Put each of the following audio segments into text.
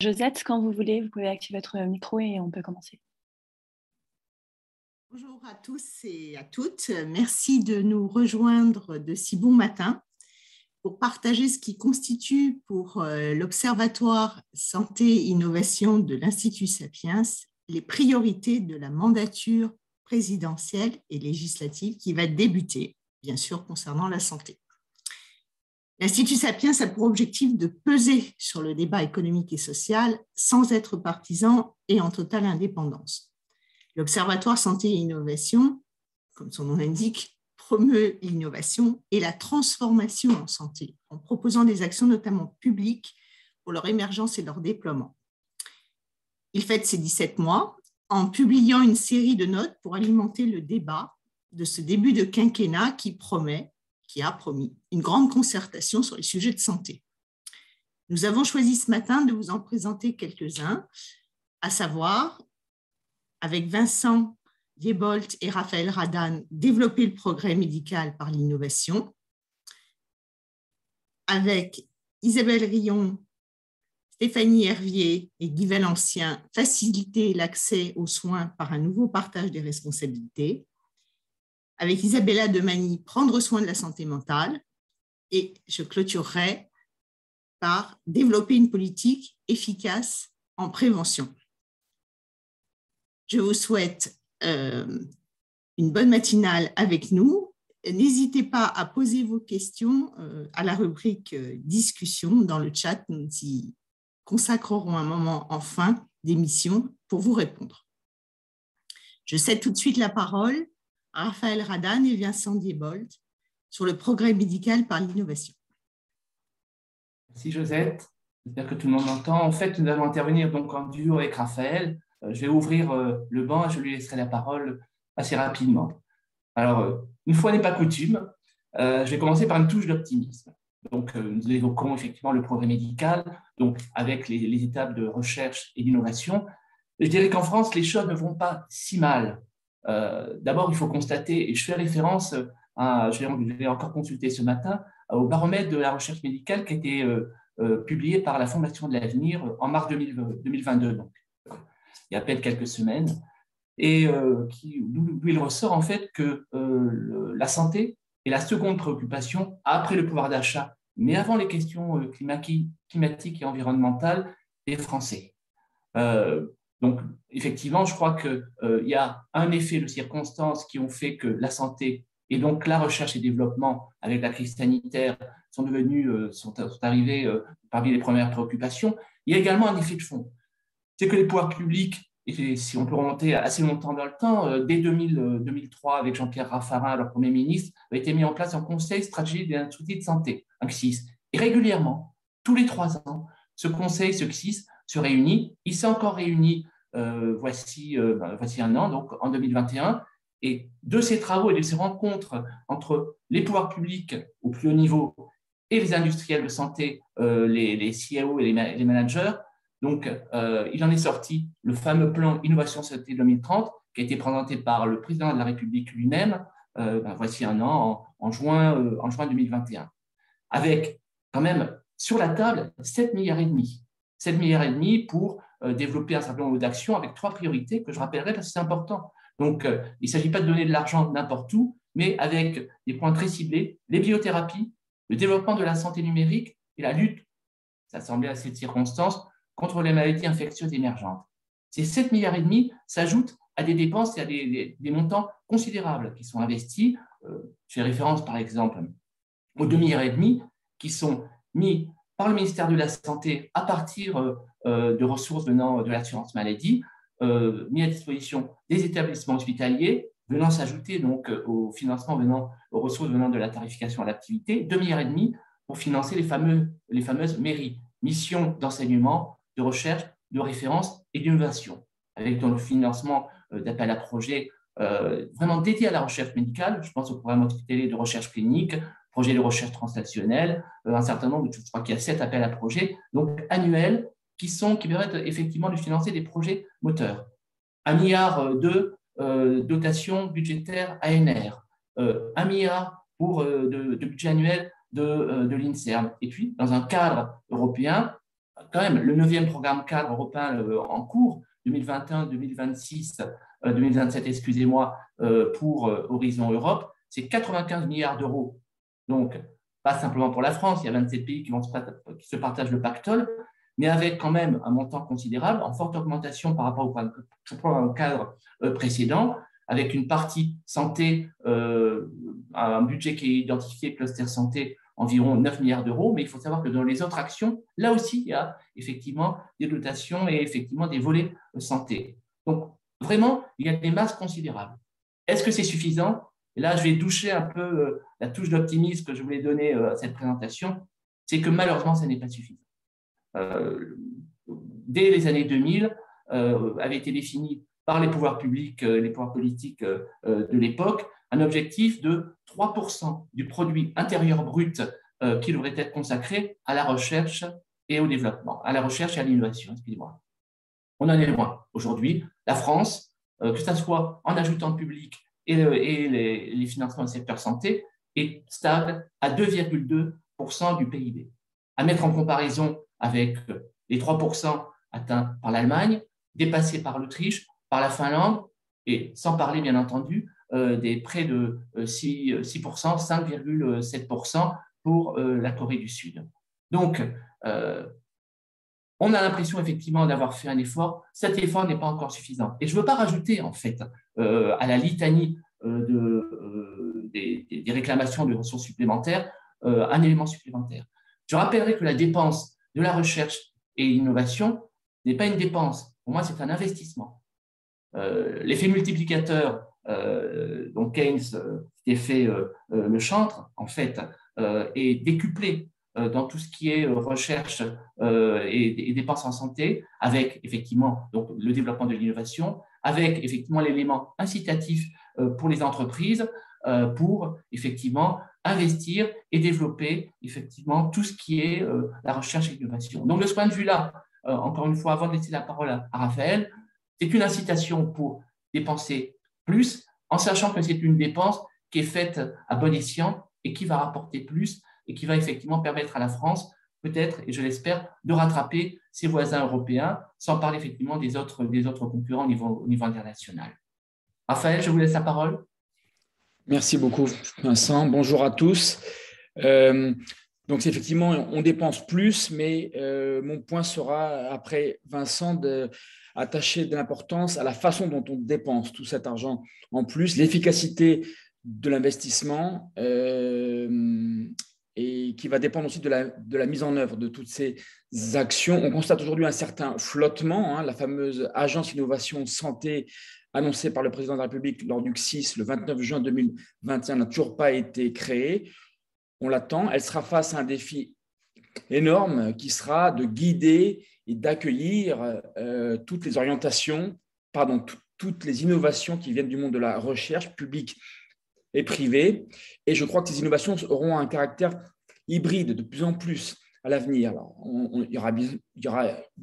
Josette, quand vous voulez, vous pouvez activer votre micro et on peut commencer. Bonjour à tous et à toutes. Merci de nous rejoindre de si bon matin pour partager ce qui constitue pour euh, l'Observatoire Santé-Innovation de l'Institut Sapiens les priorités de la mandature présidentielle et législative qui va débuter, bien sûr, concernant la santé. L'Institut Sapiens a pour objectif de peser sur le débat économique et social sans être partisan et en totale indépendance. L'Observatoire Santé et Innovation, comme son nom l'indique, promeut l'innovation et la transformation en santé en proposant des actions notamment publiques pour leur émergence et leur déploiement. Il fête ses 17 mois en publiant une série de notes pour alimenter le débat de ce début de quinquennat qui promet qui a promis une grande concertation sur les sujets de santé. Nous avons choisi ce matin de vous en présenter quelques-uns, à savoir, avec Vincent Diebolt et Raphaël Radan, développer le progrès médical par l'innovation, avec Isabelle Rion, Stéphanie Hervier et Guy Valencien, faciliter l'accès aux soins par un nouveau partage des responsabilités, avec Isabella Demani, prendre soin de la santé mentale. Et je clôturerai par développer une politique efficace en prévention. Je vous souhaite euh, une bonne matinale avec nous. N'hésitez pas à poser vos questions euh, à la rubrique euh, discussion dans le chat. Nous y consacrerons un moment en fin d'émission pour vous répondre. Je cède tout de suite la parole Raphaël Radan et Vincent Diebold sur le progrès médical par l'innovation. Merci Josette. J'espère que tout le monde m'entend. En fait, nous allons intervenir donc en duo avec Raphaël. Euh, je vais ouvrir euh, le banc et je lui laisserai la parole assez rapidement. Alors, euh, une fois n'est pas coutume, je vais commencer par une touche d'optimisme. Donc, nous évoquons effectivement le progrès médical, donc avec les, étapes de recherche et d'innovation. Je dirais qu'en France, les choses ne vont pas si mal d'abord, il faut constater, et je fais référence je l'ai encore consulté ce matin, au baromètre de la recherche médicale qui a été euh, euh, publié par la Fondation de l'Avenir en mars 2022, donc il y a à peine quelques semaines, et d'où il ressort en fait que la santé est la seconde préoccupation après le pouvoir d'achat, mais avant les questions climatiques et environnementales des Français. Donc, effectivement, je crois qu'il euh, y a un effet de circonstances qui ont fait que la santé et donc la recherche et développement avec la crise sanitaire sont devenus, euh, sont, arrivés euh, parmi les premières préoccupations. Il y a également un effet de fond. C'est que les pouvoirs publics, et si on peut remonter assez longtemps dans le temps, dès 2000, 2003, avec Jean-Pierre Raffarin, leur Premier ministre, a été mis en place un conseil stratégique des de santé, un CSIS. Et régulièrement, tous les trois ans, ce conseil, ce CSIS, se réunit. Il s'est encore réuni euh, voici, euh, ben, voici un an, donc en 2021. Et de ces travaux et de ces rencontres entre les pouvoirs publics au plus haut niveau et les industriels de santé, euh, les, les CIO et les, managers, donc il en est sorti le fameux plan Innovation Santé 2030 qui a été présenté par le président de la République lui-même, ben, voici un an, en, juin, en juin 2021, avec quand même sur la table 7 milliards et demi 7 milliards et demi pour euh, développer un certain nombre d'actions avec trois priorités que je rappellerai parce que c'est important. Donc, euh, il ne s'agit pas de donner de l'argent n'importe où, mais avec des points très ciblés, les biothérapies, le développement de la santé numérique et la lutte, ça semblait à cette circonstance, contre les maladies infectieuses émergentes. Ces 7 milliards et demi s'ajoutent à des dépenses et à des, montants considérables qui sont investis. Euh, je fais référence, par exemple, aux 2 milliards et demi qui sont mis par le ministère de la Santé à partir euh, euh, de ressources venant de l'assurance maladie, euh, mis à disposition des établissements hospitaliers, venant s'ajouter donc au financement venant, aux ressources venant de la tarification à l'activité, 2 milliards et demi pour financer les, fameuses mairies, missions d'enseignement, de recherche, de référence et d'innovation, avec dans le financement d'appels à projets vraiment dédiés à la recherche médicale, je pense au programme hospitalier de recherche clinique, projet de recherche translationnelle, euh, un certain nombre, je crois qu'il y a sept appels à projets, donc annuels, qui, sont, qui permettent effectivement de financer des projets moteurs. Un milliard euh, de euh, dotation budgétaire ANR, un milliard pour, de, budget annuel de, de l'INSERM. Et puis, dans un cadre européen, quand même le neuvième programme cadre européen en cours, 2021, 2026, 2027, excusez-moi, pour Horizon Europe, c'est 95 milliards d'euros. Donc, pas simplement pour la France, il y a 27 pays qui, se partagent le pactole, mais avec quand même un montant considérable, en forte augmentation par rapport au cadre euh, précédent, avec une partie santé, euh, un budget qui est identifié, cluster santé, environ 9 milliards d'euros, mais il faut savoir que dans les autres actions, là aussi, il y a effectivement des dotations et effectivement des volets santé. Donc, vraiment, il y a des masses considérables. Est-ce que c'est suffisant? Et là, je vais toucher un peu euh, la touche d'optimisme que je voulais donner à cette présentation, c'est que malheureusement, ça n'est pas suffisant. Euh, dès les années 2000, euh, avait été défini par les pouvoirs publics, euh, les pouvoirs politiques de l'époque, un objectif de 3% du produit intérieur brut qui devrait être consacré à la recherche et au développement, à la recherche et à l'innovation, excusez-moi. On en est loin. Aujourd'hui, la France, que ce soit en ajoutant le public et, les, financements du secteur santé, est stable à 2,2% du PIB. À mettre en comparaison avec les 3% atteints par l'Allemagne, dépassés par l'Autriche, par la Finlande, et sans parler bien entendu euh, des près de 6%, euh, 5,7% pour euh, la Corée du Sud. Donc, on a l'impression effectivement d'avoir fait un effort. Cet effort n'est pas encore suffisant. Et je ne veux pas rajouter en fait à la litanie de, des, des, réclamations de ressources supplémentaires un élément supplémentaire. Je rappellerai que la dépense de la recherche et l'innovation n'est pas une dépense. Pour moi, c'est un investissement. Euh, l'effet multiplicateur, euh, dont Keynes euh, fait le chantre, en fait, est décuplé dans tout ce qui est recherche et, dépenses en santé, avec effectivement donc, le développement de l'innovation, avec effectivement l'élément incitatif pour les entreprises pour effectivement investir et développer effectivement tout ce qui est euh, la recherche et l'innovation. Donc de ce point de vue-là, euh, encore une fois, avant de laisser la parole à, Raphaël, c'est une incitation pour dépenser plus, en sachant que c'est une dépense qui est faite à bon escient et qui va rapporter plus et qui va effectivement permettre à la France, peut-être, et je l'espère, de rattraper ses voisins européens, sans parler effectivement des autres, des autres concurrents au niveau, au niveau international. Raphaël, je vous laisse la parole. Merci beaucoup, Vincent. Bonjour à tous. Euh, donc, effectivement, on dépense plus, mais euh, mon point sera, après Vincent, d'attacher de, de l'importance à la façon dont on dépense tout cet argent en plus, l'efficacité de l'investissement euh, et qui va dépendre aussi de la, mise en œuvre de toutes ces actions. On constate aujourd'hui un certain flottement. Hein, la fameuse agence innovation santé annoncée par le président de la République lors du CSIS le 29 juin 2021 n'a toujours pas été créée. On l'attend. Elle sera face à un défi énorme qui sera de guider et d'accueillir euh, toutes les orientations, pardon, toutes les innovations qui viennent du monde de la recherche publique et privée. Et je crois que ces innovations auront un caractère hybride de plus en plus à l'avenir. Il, y aura, il,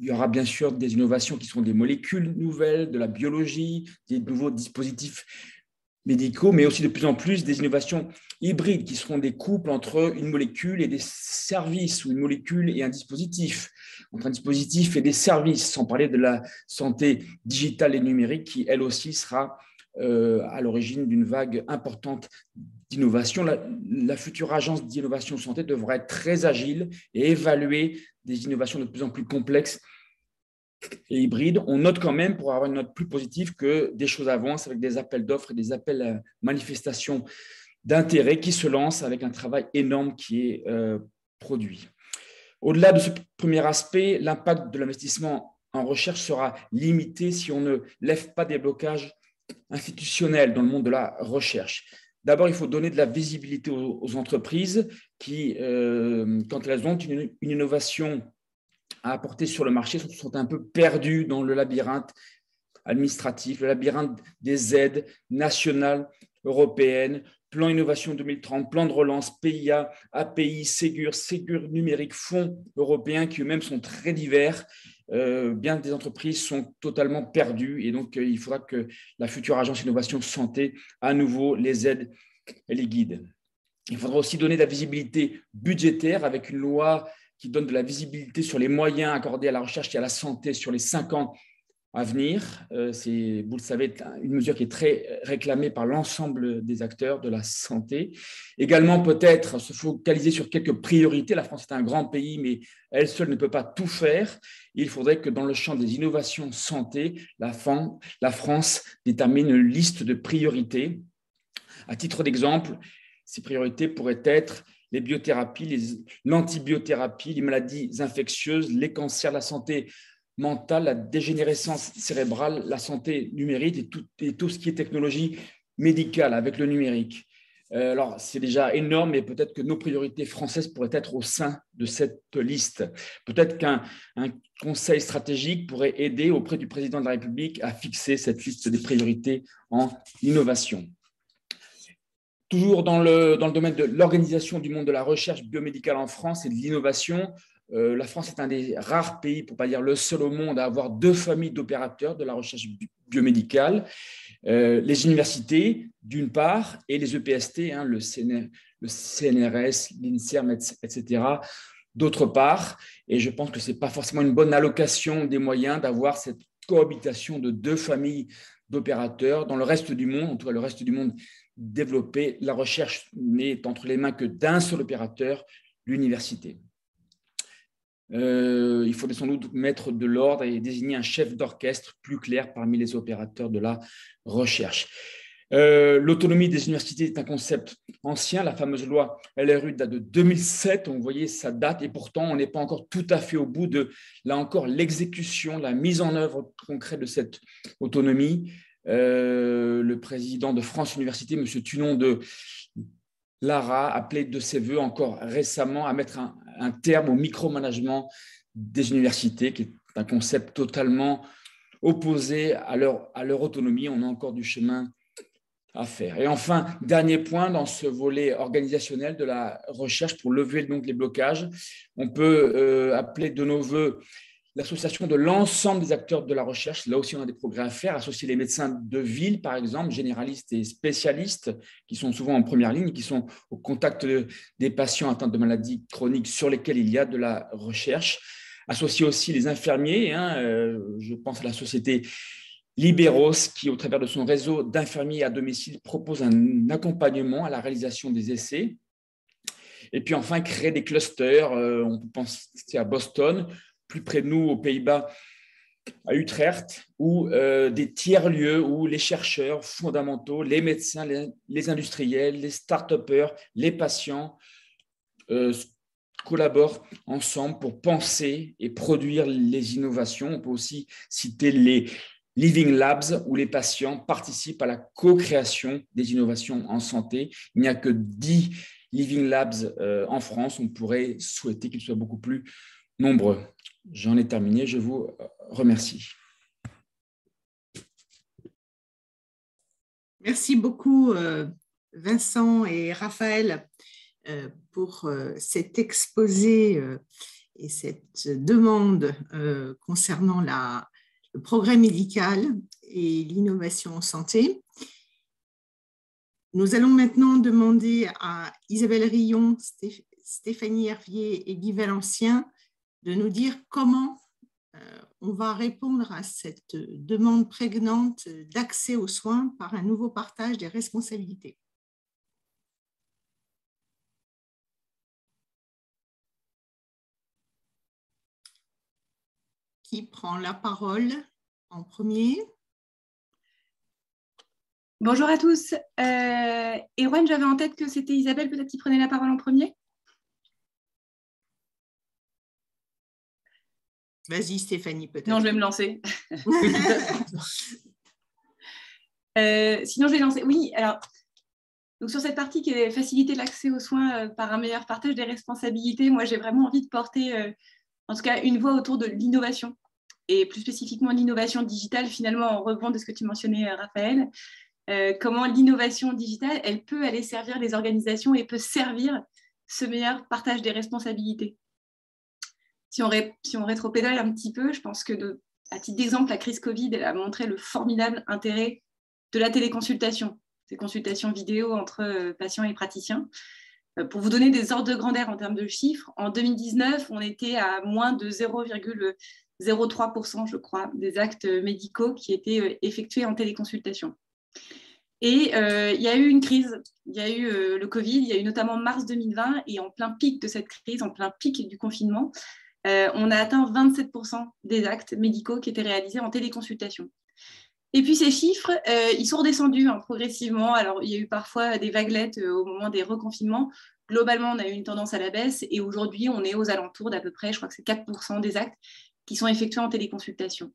y aura, bien sûr des innovations qui sont des molécules nouvelles, de la biologie, des nouveaux dispositifs médicaux, mais aussi de plus en plus des innovations hybrides qui seront des couples entre une molécule et des services, ou une molécule et un dispositif, entre un dispositif et des services, sans parler de la santé digitale et numérique qui, elle aussi, sera à l'origine d'une vague importante d'innovation. La, future agence d'innovation santé devra être très agile et évaluer des innovations de plus en plus complexes et hybrides. On note quand même, pour avoir une note plus positive, que des choses avancent avec des appels d'offres et des appels à manifestations d'intérêt qui se lancent avec un travail énorme qui est euh, produit. Au-delà de ce premier aspect, l'impact de l'investissement en recherche sera limité si on ne lève pas des blocages institutionnels dans le monde de la recherche. D'abord, il faut donner de la visibilité aux, entreprises qui, euh, quand elles ont une, innovation à apporter sur le marché, sont, un peu perdues dans le labyrinthe administratif, le labyrinthe des aides nationales, européennes, plan innovation 2030, plan de relance, PIA, API, Ségur, Ségur numérique, fonds européens qui eux-mêmes sont très divers. Euh, bien des entreprises sont totalement perdues et donc euh, il faudra que la future agence innovation santé à nouveau les aide et les guide. Il faudra aussi donner de la visibilité budgétaire avec une loi qui donne de la visibilité sur les moyens accordés à la recherche et à la santé sur les cinq ans à venir. Euh, c'est, vous le savez, une mesure qui est très réclamée par l'ensemble des acteurs de la santé. Également, peut-être se focaliser sur quelques priorités. La France est un grand pays, mais elle seule ne peut pas tout faire. Il faudrait que dans le champ des innovations santé, la, France détermine une liste de priorités. À titre d'exemple, ces priorités pourraient être les biothérapies, l'antibiothérapie, les maladies infectieuses, les cancers, la santé mentale, la dégénérescence cérébrale, la santé numérique et tout, et ce qui est technologie médicale avec le numérique. Euh, alors, c'est déjà énorme, mais peut-être que nos priorités françaises pourraient être au sein de cette liste. Peut-être qu'un conseil stratégique pourrait aider auprès du président de la République à fixer cette liste des priorités en innovation. Toujours dans le domaine de l'organisation du monde de la recherche biomédicale en France et de l'innovation, euh, la France est un des rares pays, pour ne pas dire le seul au monde, à avoir deux familles d'opérateurs de la recherche biomédicale. Euh, les universités, d'une part, et les EPST, hein, le, CNRS, l'INSERM, etc., d'autre part. Et je pense que ce n'est pas forcément une bonne allocation des moyens d'avoir cette cohabitation de deux familles d'opérateurs. Dans le reste du monde, en tout cas le reste du monde développé, la recherche n'est entre les mains que d'un seul opérateur, l'université. Euh, il faudrait sans doute mettre de l'ordre et désigner un chef d'orchestre plus clair parmi les opérateurs de la recherche. Euh, l'autonomie des universités est un concept ancien. La fameuse loi LRU date de 2007. On voyait sa date et pourtant on n'est pas encore tout à fait au bout de, là encore, l'exécution, la mise en œuvre concrète de cette autonomie. Euh, le président de France Université, M. Tunon de Lara, a appelé de ses voeux encore récemment à mettre un, terme au micromanagement des universités, qui est un concept totalement opposé à leur, à leur autonomie. On a encore du chemin à faire. Et enfin, dernier point dans ce volet organisationnel de la recherche pour lever donc les blocages, on peut euh, appeler de nos voeux l'association de l'ensemble des acteurs de la recherche. Là aussi, on a des progrès à faire. Associer les médecins de ville, par exemple, généralistes et spécialistes, qui sont souvent en première ligne, qui sont au contact des patients atteints de maladies chroniques sur lesquels il y a de la recherche. Associer aussi les infirmiers. Hein, euh, je pense à la société Libéros, qui, au travers de son réseau d'infirmiers à domicile, propose un accompagnement à la réalisation des essais. Et puis enfin, créer des clusters. Euh, on peut penser à Boston, plus près de nous, aux Pays-Bas, à Utrecht, où euh, des tiers-lieux où les chercheurs fondamentaux, les médecins, les, industriels, les start-upers, les patients euh, collaborent ensemble pour penser et produire les innovations. On peut aussi citer les Living Labs, où les patients participent à la co-création des innovations en santé. Il n'y a que 10 Living Labs euh, en France. On pourrait souhaiter qu'ils soient beaucoup plus nombreux. J'en ai terminé. Je vous remercie. Merci beaucoup, euh, Vincent et Raphaël, euh, pour euh, cet exposé et cette demande concernant le progrès médical et l'innovation en santé. Nous allons maintenant demander à Isabelle Rillon, Stéphanie Hervier et Guy Valencien de nous dire comment euh, on va répondre à cette demande prégnante d'accès aux soins par un nouveau partage des responsabilités. Qui prend la parole en premier? Bonjour à tous. Euh, Erwan, j'avais en tête que c'était Isabelle peut-être qui prenait la parole en premier. Vas-y, Stéphanie, peut-être. Non, je vais me lancer. Euh, sinon, je vais lancer. Oui, alors, donc sur cette partie qui est faciliter l'accès aux soins euh, par un meilleur partage des responsabilités, moi, j'ai vraiment envie de porter, euh, en tout cas, une voix autour de l'innovation. Et plus spécifiquement, l'innovation digitale, finalement, en rebond de ce que tu mentionnais, Raphaël. comment l'innovation digitale, elle peut aller servir les organisations et peut servir ce meilleur partage des responsabilités si on, rétropédale un petit peu, je pense que, à titre d'exemple, la crise Covid a montré le formidable intérêt de la téléconsultation, ces consultations vidéo entre euh, patients et praticiens. pour vous donner des ordres de grandeur en termes de chiffres, en 2019, on était à moins de 0,03%, je crois, des actes médicaux qui étaient effectués en téléconsultation. Et il y a eu une crise, il y a eu le Covid, il y a eu notamment mars 2020, et en plein pic de cette crise, en plein pic du confinement, on a atteint 27% des actes médicaux qui étaient réalisés en téléconsultation. Et puis ces chiffres, euh, ils sont redescendus hein, progressivement. Alors il y a eu parfois des vaguelettes euh, au moment des reconfinements. Globalement, on a eu une tendance à la baisse et aujourd'hui, on est aux alentours d'à peu près, je crois que c'est 4% des actes qui sont effectués en téléconsultation.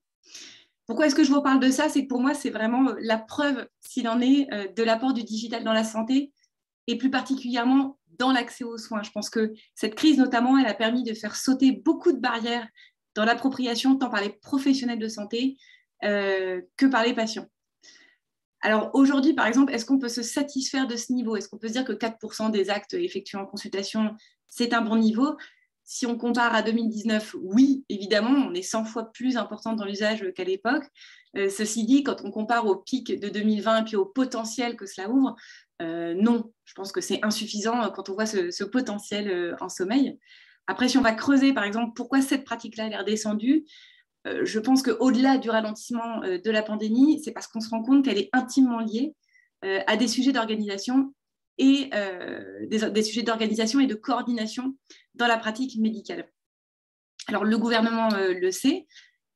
Pourquoi est-ce que je vous parle de ça? C'est que pour moi, c'est vraiment euh, la preuve, s'il en est, de l'apport du digital dans la santé et plus particulièrement dans l'accès aux soins. Je pense que cette crise, notamment, elle a permis de faire sauter beaucoup de barrières dans l'appropriation, tant par les professionnels de santé euh, que par les patients. Alors aujourd'hui, par exemple, est-ce qu'on peut se satisfaire de ce niveau? Est-ce qu'on peut se dire que 4% des actes effectués en consultation, c'est un bon niveau? Si on compare à 2019, oui, évidemment, on est 100 fois plus important dans l'usage qu'à l'époque. Euh, ceci dit, quand on compare au pic de 2020 et puis au potentiel que cela ouvre, euh, non, je pense que c'est insuffisant quand on voit ce, potentiel en sommeil. Après, si on va creuser, par exemple, pourquoi cette pratique-là est redescendue, euh, je pense qu'au-delà du ralentissement euh, de la pandémie, c'est parce qu'on se rend compte qu'elle est intimement liée euh, à des sujets d'organisation et des, sujets d'organisation et de coordination dans la pratique médicale. Alors le gouvernement le sait,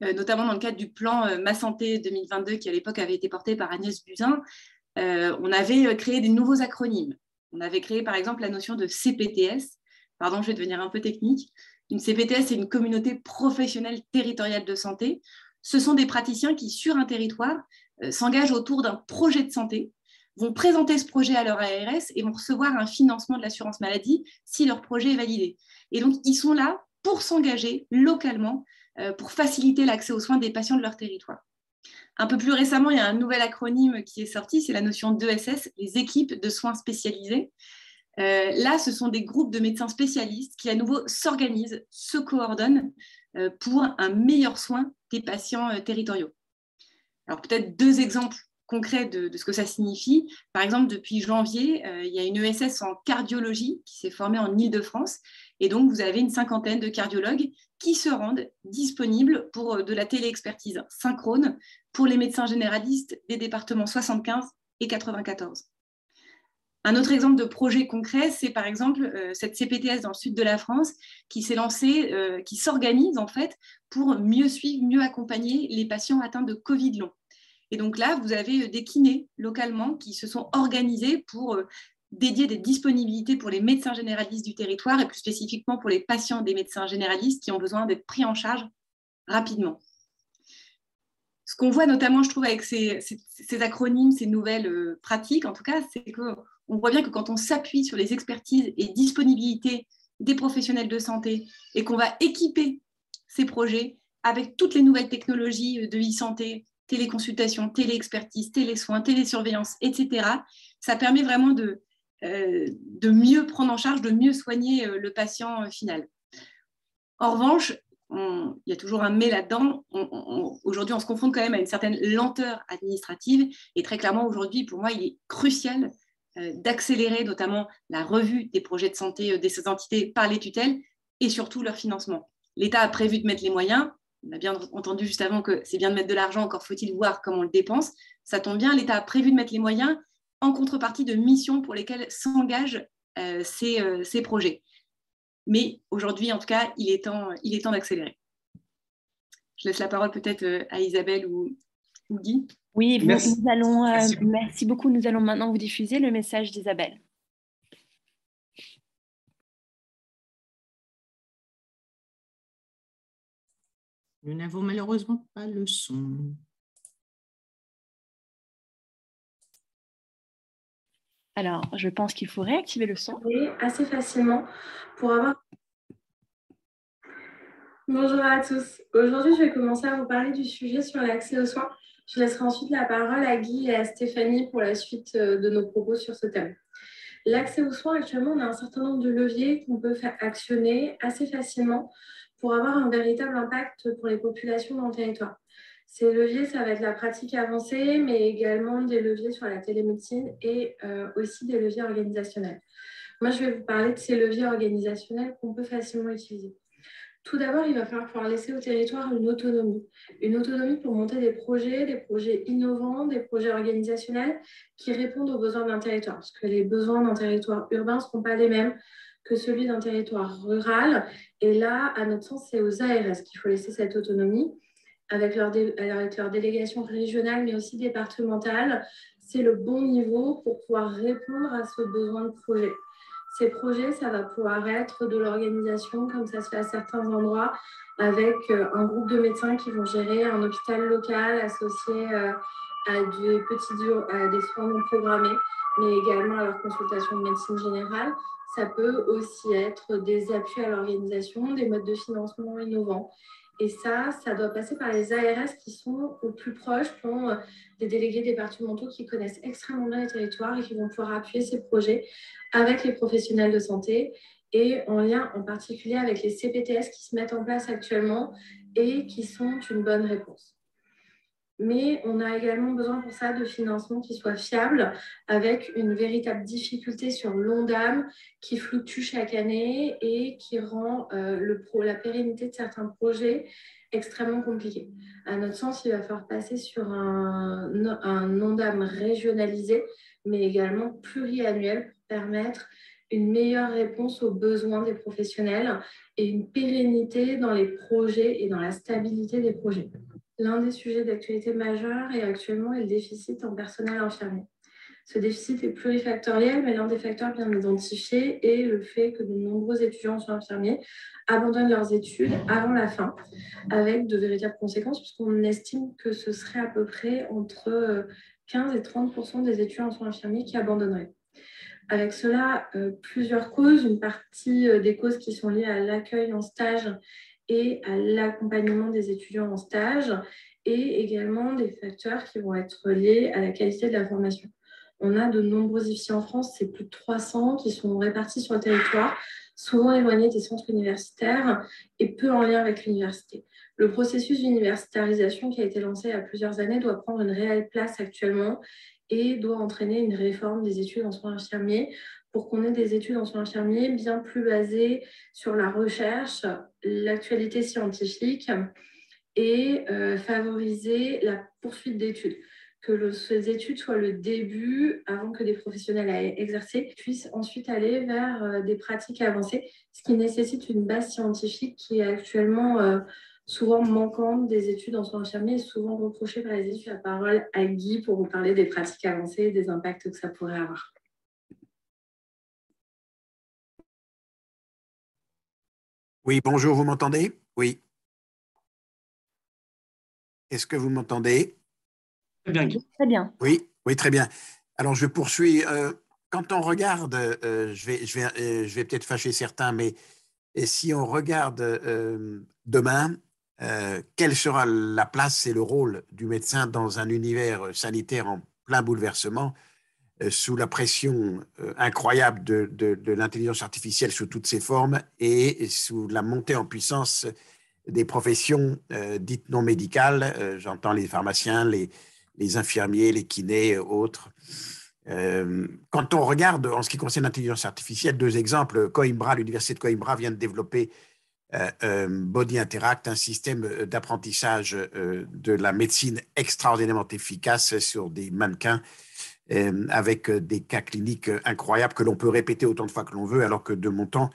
notamment dans le cadre du plan Ma Santé 2022 qui à l'époque avait été porté par Agnès Buzyn. On avait créé des nouveaux acronymes. On avait créé par exemple la notion de CPTS. Pardon, je vais devenir un peu technique. Une CPTS, c'est une communauté professionnelle territoriale de santé. Ce sont des praticiens qui, sur un territoire, euh, s'engagent autour d'un projet de santé, vont présenter ce projet à leur ARS et vont recevoir un financement de l'assurance maladie si leur projet est validé. Et donc, ils sont là pour s'engager localement, euh, pour faciliter l'accès aux soins des patients de leur territoire. Un peu plus récemment, il y a un nouvel acronyme qui est sorti, c'est la notion d'ESS, les équipes de soins spécialisées. Euh, là, ce sont des groupes de médecins spécialistes qui, à nouveau, s'organisent, se coordonnent euh, pour un meilleur soin des patients euh, territoriaux. Alors, peut-être deux exemples concrets de, ce que ça signifie. Par exemple, depuis janvier, il y a une ESS en cardiologie qui s'est formée en Ile-de-France. Et donc, vous avez une cinquantaine de cardiologues qui se rendent disponibles pour de la téléexpertise synchrone pour les médecins généralistes des départements 75 et 94. Un autre exemple de projet concret, c'est par exemple euh, cette CPTS dans le sud de la France qui s'est lancée, euh, qui s'organise en fait pour mieux suivre, mieux accompagner les patients atteints de Covid long. Et donc là, vous avez euh, des kinés localement qui se sont organisés pour dédier des disponibilités pour les médecins généralistes du territoire et plus spécifiquement pour les patients des médecins généralistes qui ont besoin d'être pris en charge rapidement. Ce qu'on voit notamment, je trouve, avec ces, acronymes, ces nouvelles pratiques, en tout cas, c'est que on voit bien que quand on s'appuie sur les expertises et disponibilités des professionnels de santé et qu'on va équiper ces projets avec toutes les nouvelles technologies de e-santé, téléconsultation, téléexpertise, télésoins, télésurveillance, etc., ça permet vraiment de, euh, de mieux prendre en charge, de mieux soigner euh, le patient euh, final. En revanche, il y a toujours un mais là-dedans. Aujourd'hui, on se confronte quand même à une certaine lenteur administrative. Et très clairement, aujourd'hui, pour moi, il est crucial euh, d'accélérer notamment la revue des projets de santé euh, de ces entités par les tutelles et surtout leur financement. L'État a prévu de mettre les moyens. On a bien entendu juste avant que c'est bien de mettre de l'argent, encore faut-il voir comment on le dépense. Ça tombe bien, l'État a prévu de mettre les moyens en contrepartie de missions pour lesquelles s'engagent euh, ces, projets. Mais aujourd'hui, en tout cas, il est temps, il est temps d'accélérer. Je laisse la parole peut-être à Isabelle ou, ou Guy. Oui, merci. Nous allons, euh, merci. beaucoup. Nous allons maintenant vous diffuser le message d'Isabelle. Nous n'avons malheureusement pas le son. Alors, je pense qu'il faut réactiver le son. Assez facilement pour avoir. Bonjour à tous. Aujourd'hui, je vais commencer à vous parler du sujet sur l'accès aux soins je laisserai ensuite la parole à Guy et à Stéphanie pour la suite euh, de nos propos sur ce thème. L'accès aux soins, actuellement, on a un certain nombre de leviers qu'on peut faire actionner assez facilement pour avoir un véritable impact pour les populations dans le territoire. Ces leviers, ça va être la pratique avancée, mais également des leviers sur la télémédecine et euh, aussi des leviers organisationnels. Moi, je vais vous parler de ces leviers organisationnels qu'on peut facilement utiliser. Tout d'abord, il va falloir pouvoir laisser au territoire une autonomie. Une autonomie pour monter des projets, des projets innovants, des projets organisationnels qui répondent aux besoins d'un territoire. Parce que les besoins d'un territoire urbain ne seront pas les mêmes que celui d'un territoire rural. Et là, à notre sens, c'est aux ARS qu'il faut laisser cette autonomie avec leur, avec leur délégation régionale, mais aussi départementale. C'est le bon niveau pour pouvoir répondre à ce besoin de projet. Ces projets, ça va pouvoir être de l'organisation, comme ça se fait à certains endroits, avec euh, un groupe de médecins qui vont gérer un hôpital local associé euh, à des petits à des soins non programmés, mais également à leur consultation de médecine générale. Ça peut aussi être des appuis à l'organisation, des modes de financement innovants. Et ça, ça doit passer par les ARS qui sont au plus proche, qui euh, des délégués départementaux qui connaissent extrêmement bien les territoires et qui vont pouvoir appuyer ces projets avec les professionnels de santé et en lien en particulier avec les CPTS qui se mettent en place actuellement et qui sont une bonne réponse mais on a également besoin pour ça de financement qui soit fiable, avec une véritable difficulté sur l'ONDAM qui fluctue chaque année et qui rend euh, la pérennité de certains projets extrêmement compliquée. À notre sens, il va falloir passer sur un, un ONDAM régionalisé, mais également pluriannuel pour permettre une meilleure réponse aux besoins des professionnels et une pérennité dans les projets et dans la stabilité des projets. L'un des sujets d'actualité majeurs est actuellement le déficit en personnel infirmier. Ce déficit est plurifactoriel, mais l'un des facteurs bien identifiés est le fait que de nombreux étudiants en infirmiers abandonnent leurs études avant la fin, avec de véritables conséquences, puisqu'on estime que ce serait à peu près entre 15 et 30 des étudiants en infirmiers qui abandonneraient. Avec cela, euh, plusieurs causes. Une partie euh, des causes qui sont liées à l'accueil en stage et à l'accompagnement des étudiants en stage et également des facteurs qui vont être liés à la qualité de la formation. On a de nombreux IFSI en France, c'est plus de 300 qui sont répartis sur le territoire, souvent éloignés des centres universitaires et peu en lien avec l'université. Le processus d'universitarisation qui a été lancé il y a plusieurs années doit prendre une réelle place actuellement et doit entraîner une réforme des études en soins infirmiers pour qu'on ait des études en soins infirmiers bien plus basées sur la recherche, l'actualité scientifique et euh, favoriser la poursuite d'études. Que ces études soient le début, avant que des professionnels aient exercé, puissent ensuite aller vers euh, des pratiques avancées, ce qui nécessite une base scientifique qui est actuellement euh, souvent manquante des études en soins infirmiers et souvent reprochée par les études. La parole à Guy pour vous parler des pratiques avancées et des impacts que ça pourrait avoir. Oui, bonjour, vous m'entendez? Oui. Est-ce que vous m'entendez? Très bien. Très bien. Oui, oui, très bien. Alors, je poursuis. Euh, quand on regarde, euh, je vais, je vais, euh, je vais peut-être fâcher certains, mais si on regarde demain, quelle sera la place et le rôle du médecin dans un univers sanitaire en plein bouleversement euh, sous la pression euh, incroyable de, de, l'intelligence artificielle sous toutes ses formes et sous la montée en puissance des professions euh, dites non médicales, j'entends les pharmaciens, les, les, infirmiers, les kinés, autres. quand on regarde en ce qui concerne l'intelligence artificielle, deux exemples, Coimbra, l'université de Coimbra vient de développer Body Interact, un système d'apprentissage de la médecine extraordinairement efficace sur des mannequins euh, avec euh, des cas cliniques euh, incroyables que l'on peut répéter autant de fois que l'on veut, alors que de mon temps,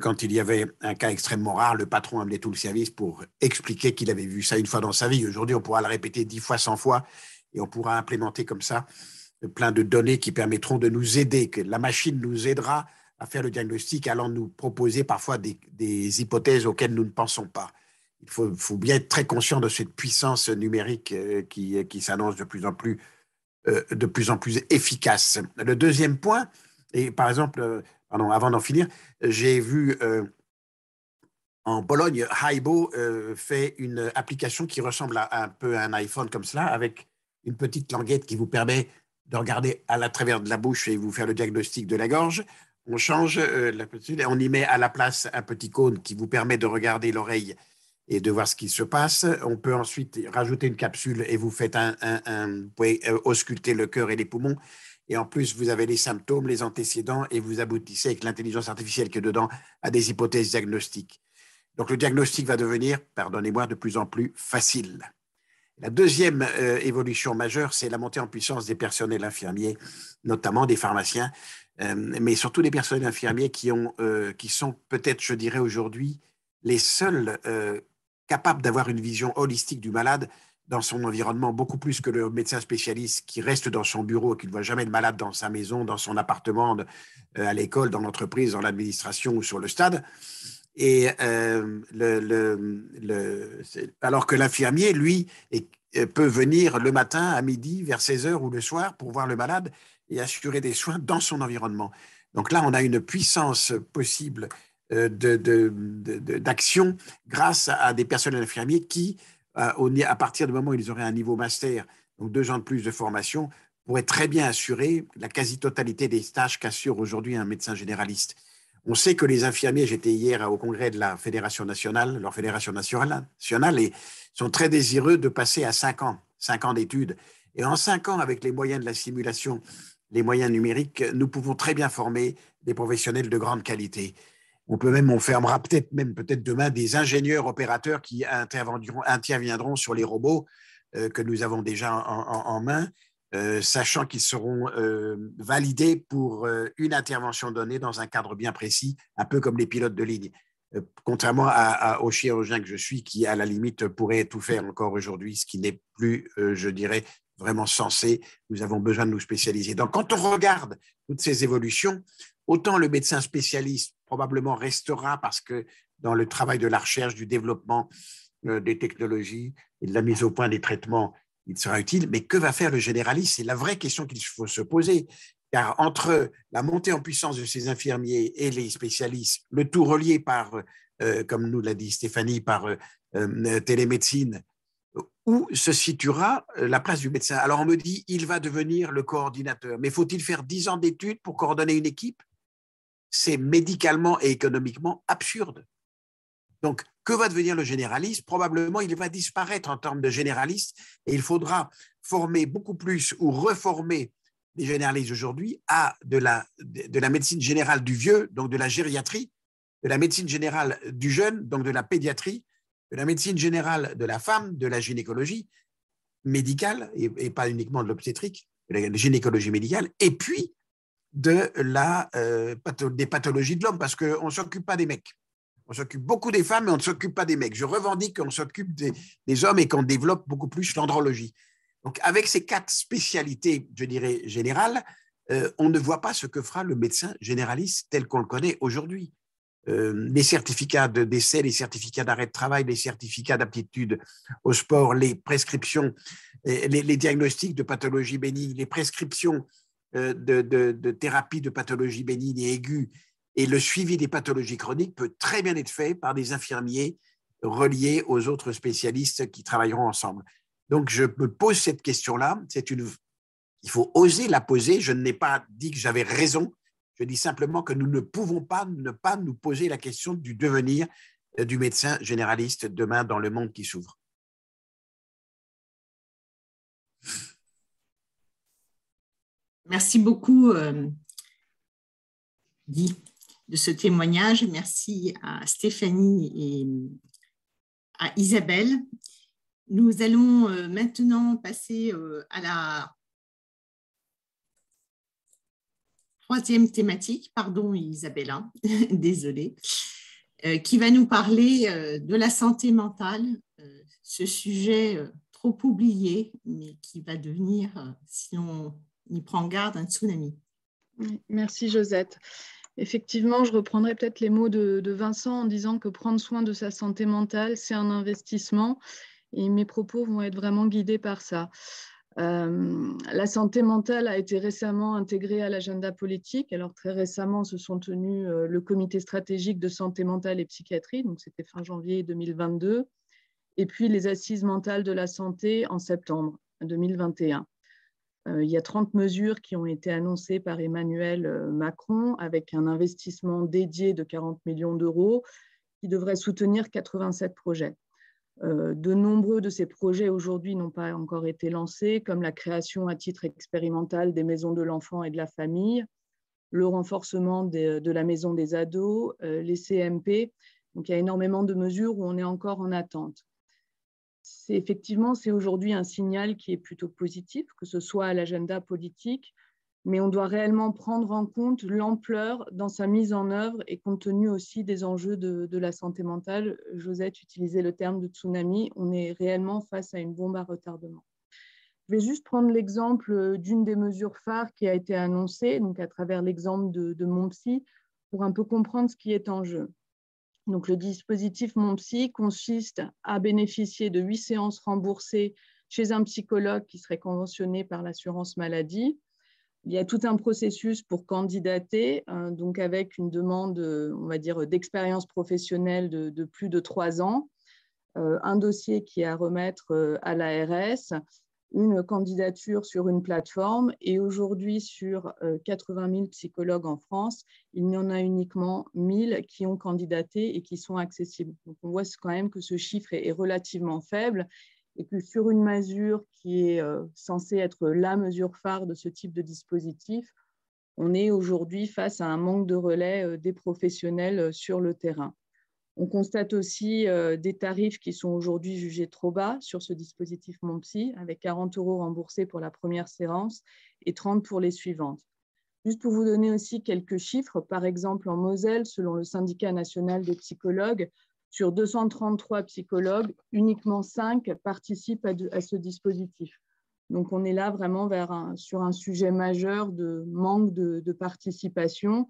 quand il y avait un cas extrêmement rare, le patron amenait tout le service pour expliquer qu'il avait vu ça une fois dans sa vie. Aujourd'hui, on pourra le répéter dix fois, cent fois, et on pourra implémenter comme ça plein de données qui permettront de nous aider, que la machine nous aidera à faire le diagnostic, allant nous proposer parfois des, hypothèses auxquelles nous ne pensons pas. Il faut, bien être très conscient de cette puissance numérique qui, s'annonce de plus en plus euh, de plus en plus efficace. Le deuxième point, et par exemple, euh, pardon, avant d'en finir, j'ai vu euh, en Pologne, Haibo fait une application qui ressemble à, un peu à un iPhone comme cela, avec une petite languette qui vous permet de regarder à la travers de la bouche et vous faire le diagnostic de la gorge. On change la et on y met à la place un petit cône qui vous permet de regarder l'oreille et de voir ce qui se passe. On peut ensuite rajouter une capsule et vous faites un, vous pouvez euh, ausculter le cœur et les poumons. et en plus vous avez les symptômes, les antécédents, et vous aboutissez avec l'intelligence artificielle qui est dedans à des hypothèses diagnostiques. Donc le diagnostic va devenir, pardonnez-moi, de plus en plus facile. La deuxième euh, évolution majeure, c'est la montée en puissance des personnels infirmiers, notamment des pharmaciens, euh, mais surtout des personnels infirmiers qui, ont, qui sont peut-être, je dirais aujourd'hui, les seuls capables d'avoir une vision holistique du malade dans son environnement, beaucoup plus que le médecin spécialiste qui reste dans son bureau et qui ne voit jamais de malade dans sa maison, dans son appartement, à l'école, dans l'entreprise, dans l'administration ou sur le stade. Et euh, alors que l'infirmier, lui, euh, peut venir le matin, à midi, vers 16 heures ou le soir pour voir le malade et assurer des soins dans son environnement. Donc là, on a une puissance possible euh, d'action de, grâce à des personnels infirmiers qui, à partir du moment où ils auraient un niveau master, donc deux ans de plus de formation, pourraient très bien assurer la quasi-totalité des tâches qu'assure aujourd'hui un médecin généraliste. On sait que les infirmiers, j'étais hier au congrès de la Fédération nationale, leur fédération nationale, et sont très désireux de passer à cinq ans, cinq ans d'études. Et en cinq ans, avec les moyens de la simulation, les moyens numériques, nous pouvons très bien former des professionnels de grande qualité. On peut même, on fermera peut-être même peut-être demain des ingénieurs opérateurs qui interviendront, interviendront sur les robots euh, que nous avons déjà en main euh, sachant qu'ils seront euh, validés pour une intervention donnée dans un cadre bien précis, un peu comme les pilotes de ligne. contrairement à, au chirurgien que je suis, qui à la limite pourrait tout faire encore aujourd'hui, ce qui n'est plus, je dirais, vraiment sensé. Nous avons besoin de nous spécialiser. Donc, quand on regarde toutes ces évolutions, autant le médecin spécialiste probablement restera parce que dans le travail de la recherche, du développement des technologies et de la mise au point des traitements, il sera utile, mais que va faire le généraliste? C'est la vraie question qu'il faut se poser. Car entre la montée en puissance de ces infirmiers et les spécialistes, le tout relié par, euh, comme nous l'a dit Stéphanie, par euh, euh, télémédecine, où se situera la place du médecin? Alors on me dit, il va devenir le coordinateur, mais faut-il faire dix ans d'études pour coordonner une équipe? C'est médicalement et économiquement absurde. Donc, que va devenir le généraliste? Probablement, il va disparaître en termes de généraliste et il faudra former beaucoup plus ou reformer les généralistes aujourd'hui à de la, de la médecine générale du vieux, donc de la gériatrie, de la médecine générale du jeune, donc de la pédiatrie, de la médecine générale de la femme, de la gynécologie médicale, et, pas uniquement de l'obstétrique, de la gynécologie médicale, et puis de la, euh, des pathologies de l'homme, parce qu'on ne s'occupe pas des mecs. On s'occupe beaucoup des femmes, mais on ne s'occupe pas des mecs. Je revendique qu'on s'occupe des, hommes et qu'on développe beaucoup plus l'andrologie. Donc, avec ces quatre spécialités, je dirais, générales, euh, on ne voit pas ce que fera le médecin généraliste tel qu'on le connaît aujourd'hui. Euh, les certificats de décès, les certificats d'arrêt de travail, les certificats d'aptitude au sport, les prescriptions, les, diagnostics de pathologie bénigne, les prescriptions euh, de, thérapie de pathologie bénigne et aiguë, et le suivi des pathologies chroniques peut très bien être fait par des infirmiers reliés aux autres spécialistes qui travailleront ensemble. Donc, je me pose cette question-là. C'est une, il faut oser la poser. Je n'ai pas dit que j'avais raison. Je dis simplement que nous ne pouvons pas ne pas nous poser la question du devenir euh, du médecin généraliste demain dans le monde qui s'ouvre. Merci beaucoup, euh, Guy de ce témoignage. Merci à Stéphanie et à Isabelle. Nous allons euh, maintenant passer euh, à la troisième thématique, pardon Isabella, désolée, euh, qui va nous parler de la santé mentale, ce sujet trop oublié, mais qui va devenir, si on y prend garde, un tsunami. Merci Josette. Effectivement, je reprendrai peut-être les mots de, Vincent en disant que prendre soin de sa santé mentale, c'est un investissement et mes propos vont être vraiment guidés par ça. Euh, la santé mentale a été récemment intégrée à l'agenda politique. Alors très récemment, se sont tenus euh, le comité stratégique de santé mentale et psychiatrie, donc c'était fin janvier 2022, et puis les assises mentales de la santé en septembre 2021. Euh, il y a 30 mesures qui ont été annoncées par Emmanuel euh, Macron avec un investissement dédié de 40 millions d'euros qui devrait soutenir 87 projets. de nombreux de ces projets aujourd'hui n'ont pas encore été lancés, comme la création à titre expérimental des maisons de l'enfant et de la famille, le renforcement de, la maison des ados, les CMP. Donc il y a énormément de mesures où on est encore en attente. C'est effectivement, c'est aujourd'hui un signal qui est plutôt positif, que ce soit à l'agenda politique, mais on doit réellement prendre en compte l'ampleur dans sa mise en œuvre et compte tenu aussi des enjeux de, la santé mentale. Josette utilisait le terme de tsunami, on est réellement face à une bombe à retardement. Je vais juste prendre l'exemple d'une des mesures phares qui a été annoncée, donc à travers l'exemple de, de pour un peu comprendre ce qui est en jeu. Donc, le dispositif Mon Psy consiste à bénéficier de huit séances remboursées chez un psychologue qui serait conventionné par l'assurance maladie. Il y a tout un processus pour candidater, hein, donc avec une demande, dire, d'expérience professionnelle de, plus de trois ans, euh, un dossier qui est à remettre euh, à l'ARS, une candidature sur une plateforme et aujourd'hui sur 80 euh, 000 psychologues en France, il y en a uniquement 1000 qui ont candidaté et qui sont accessibles. Donc on voit quand même que ce chiffre est relativement faible et que sur une mesure qui est euh, censée être la mesure phare de ce type de dispositif, on est aujourd'hui face à un manque de relais euh, des professionnels sur le terrain. On constate aussi des tarifs qui sont aujourd'hui jugés trop bas sur ce dispositif MonPsy, avec 40 euros remboursés pour la première séance et 30 pour les suivantes. Juste pour vous donner aussi quelques chiffres, par exemple en Moselle, selon le syndicat national des psychologues, sur 233 psychologues, uniquement 5 participent à, ce dispositif. Donc, on est là vraiment sur un sujet majeur de manque de, participation.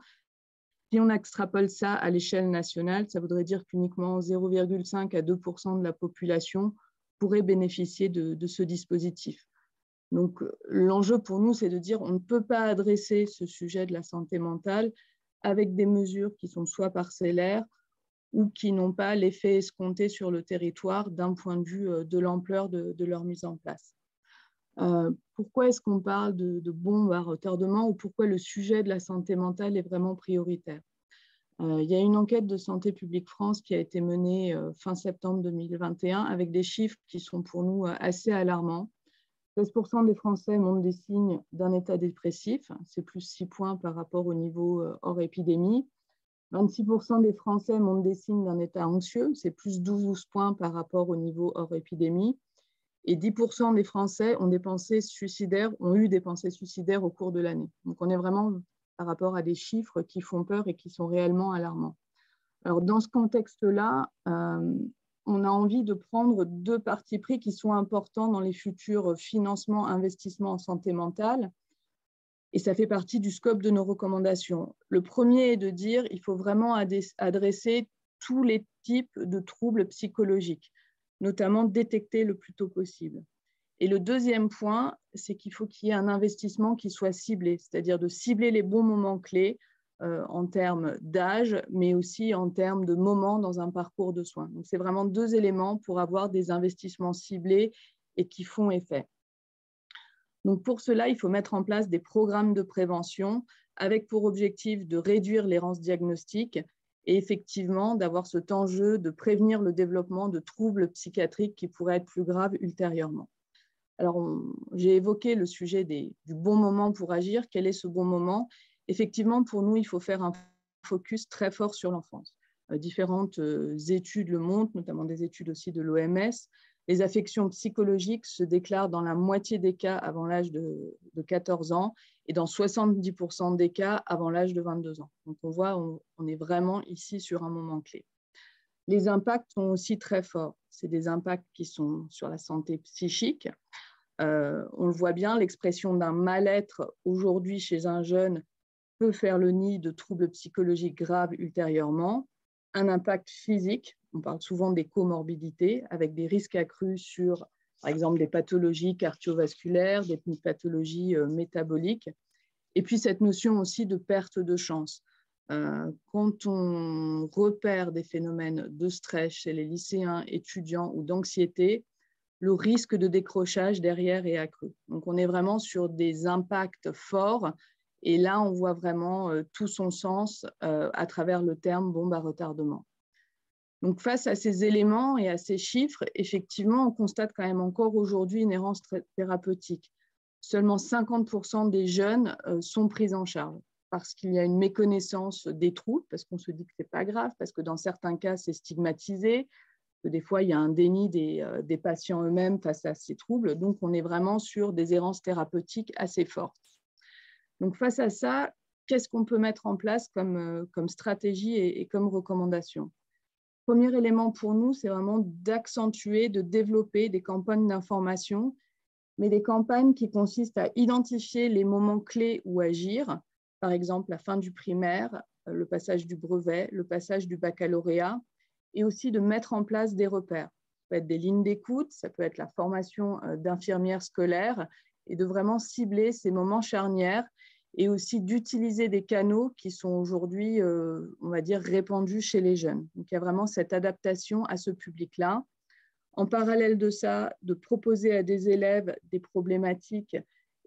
Si on extrapole ça à l'échelle nationale, ça voudrait dire qu'uniquement 0,5 à 2% de la population pourrait bénéficier de, ce dispositif. Donc, l'enjeu pour nous, c'est de dire on ne peut pas adresser ce sujet de la santé mentale avec des mesures qui sont soit parcellaires, ou qui n'ont pas l'effet escompté sur le territoire d'un point de vue euh, de l'ampleur de, leur mise en place. Euh, pourquoi est-ce qu'on parle de, de bombes à retardement ou pourquoi le sujet de la santé mentale est vraiment prioritaire? Euh, Il y a une enquête de Santé publique France qui a été menée fin septembre 2021 avec des chiffres qui sont pour nous assez alarmants. 16% des Français montrent des signes d'un état dépressif, c'est plus 6 points par rapport au niveau hors épidémie. 26% des Français montrent des signes d'un état anxieux, c'est plus 12 points par rapport au niveau hors épidémie. Et 10% des Français ont, des pensées suicidaires, ont eu des pensées suicidaires au cours de l'année. Donc on est vraiment par rapport à des chiffres qui font peur et qui sont réellement alarmants. Alors dans ce contexte-là, euh, on a envie de prendre deux partis pris qui sont importants dans les futurs financements, investissements en santé mentale et ça fait partie du scope de nos recommandations. Le premier est de dire qu'il faut vraiment adresser tous les types de troubles psychologiques, notamment détecter le plus tôt possible. Et le deuxième point, c'est qu'il faut qu'il y ait un investissement qui soit ciblé, c'est-à-dire de cibler les bons moments clés euh, en termes d'âge, mais aussi en termes de moments dans un parcours de soins. Donc, c'est vraiment deux éléments pour avoir des investissements ciblés et qui font effet. Donc pour cela, il faut mettre en place des programmes de prévention avec pour objectif de réduire l'errance diagnostique et effectivement d'avoir cet enjeu de prévenir le développement de troubles psychiatriques qui pourraient être plus graves ultérieurement. Alors, j'ai évoqué le sujet du bon moment pour agir. Quel est ce bon moment? Effectivement, pour nous, il faut faire un focus très fort sur l'enfance. Euh, différentes euh, études le montrent, notamment des études aussi de l'OMS, les affections psychologiques se déclarent dans la moitié des cas avant l'âge de, 14 ans et dans 70% des cas avant l'âge de 22 ans. Donc on voit, on, est vraiment ici sur un moment clé. Les impacts sont aussi très forts. C'est des impacts qui sont sur la santé psychique. Euh, on le voit bien, l'expression d'un mal-être aujourd'hui chez un jeune peut faire le nid de troubles psychologiques graves ultérieurement. Un impact physique, on parle souvent des comorbidités avec des risques accrus sur, par exemple, des pathologies cardiovasculaires, des pathologies euh, métaboliques. Et puis cette notion aussi de perte de chance. Euh, quand on repère des phénomènes de stress chez les lycéens, étudiants ou d'anxiété, le risque de décrochage derrière est accru. Donc on est vraiment sur des impacts forts et là on voit vraiment euh, tout son sens à travers le terme bombe à retardement. Donc, face à ces éléments et à ces chiffres, effectivement, on constate quand même encore aujourd'hui une errance thérapeutique. Seulement 50% des jeunes euh, sont pris en charge parce qu'il y a une méconnaissance des troubles, parce qu'on se dit que ce n'est pas grave, parce que dans certains cas, c'est stigmatisé, que des fois, il y a un déni des, euh, des patients eux-mêmes face à ces troubles. Donc, on est vraiment sur des errances thérapeutiques assez fortes. Donc, face à ça, qu'est-ce qu'on peut mettre en place comme, euh, stratégie et comme recommandation? Premier élément pour nous, c'est vraiment d'accentuer, de développer des campagnes d'information, mais des campagnes qui consistent à identifier les moments clés où agir, par exemple la fin du primaire, euh, le passage du brevet, le passage du baccalauréat, et aussi de mettre en place des repères. Ça peut être des lignes d'écoute, ça peut être la formation euh, d'infirmières scolaires, et de vraiment cibler ces moments charnières et aussi d'utiliser des canaux qui sont aujourd'hui, euh, on va dire, répandus chez les jeunes. Donc, il y a vraiment cette adaptation à ce public-là. En parallèle de ça, de proposer à des élèves des problématiques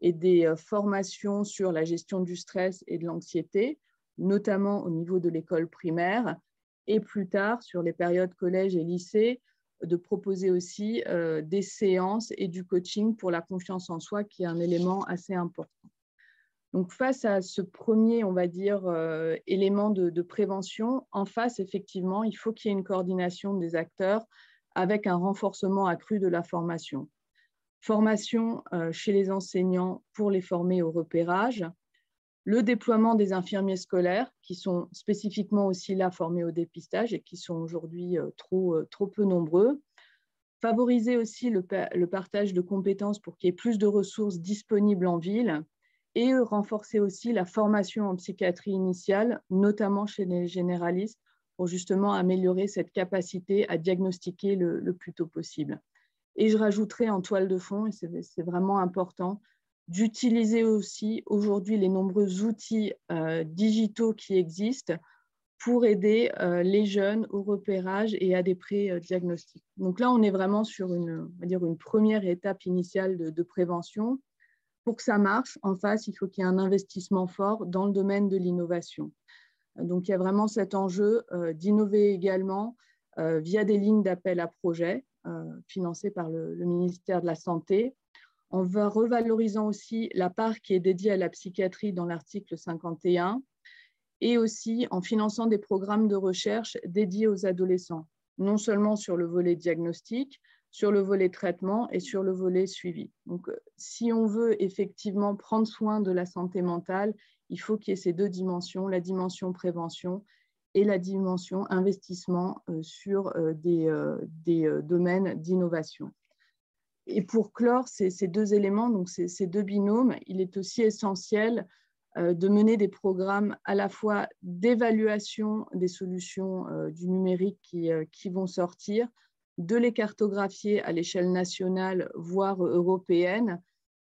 et des euh, formations sur la gestion du stress et de l'anxiété, notamment au niveau de l'école primaire, et plus tard, sur les périodes collège et lycée, de proposer aussi euh, des séances et du coaching pour la confiance en soi, qui est un élément assez important. Donc, face à ce premier, on va dire, euh, élément de, prévention, en face, effectivement, il faut qu'il y ait une coordination des acteurs avec un renforcement accru de la formation. Formation euh, chez les enseignants pour les former au repérage, le déploiement des infirmiers scolaires qui sont spécifiquement aussi là formés au dépistage et qui sont aujourd'hui euh, trop, peu nombreux, favoriser aussi le partage de compétences pour qu'il y ait plus de ressources disponibles en ville et renforcer aussi la formation en psychiatrie initiale, notamment chez les généralistes, pour justement améliorer cette capacité à diagnostiquer le, plus tôt possible. Et je rajouterai en toile de fond, et c'est vraiment important, d'utiliser aussi aujourd'hui les nombreux outils euh, digitaux qui existent pour aider euh, les jeunes au repérage et à des pré-diagnostics. Donc là, on est vraiment sur une, on va dire une première étape initiale de, de prévention pour que ça marche, en face, il faut qu'il y ait un investissement fort dans le domaine de l'innovation. Donc, il y a vraiment cet enjeu euh, d'innover également euh, via des lignes d'appel à projets euh, financées par le, ministère de la Santé, en va revalorisant aussi la part qui est dédiée à la psychiatrie dans l'article 51 et aussi en finançant des programmes de recherche dédiés aux adolescents, non seulement sur le volet diagnostic, sur le volet traitement et sur le volet suivi. Donc, euh, si on veut effectivement prendre soin de la santé mentale, il faut qu'il y ait ces deux dimensions, la dimension prévention et la dimension investissement euh, sur euh, des, des domaines d'innovation. Et pour clore ces, ces, deux éléments, donc ces, ces, deux binômes, il est aussi essentiel de mener des programmes à la fois d'évaluation des solutions du numérique qui, qui vont sortir, de les cartographier à l'échelle nationale, voire européenne,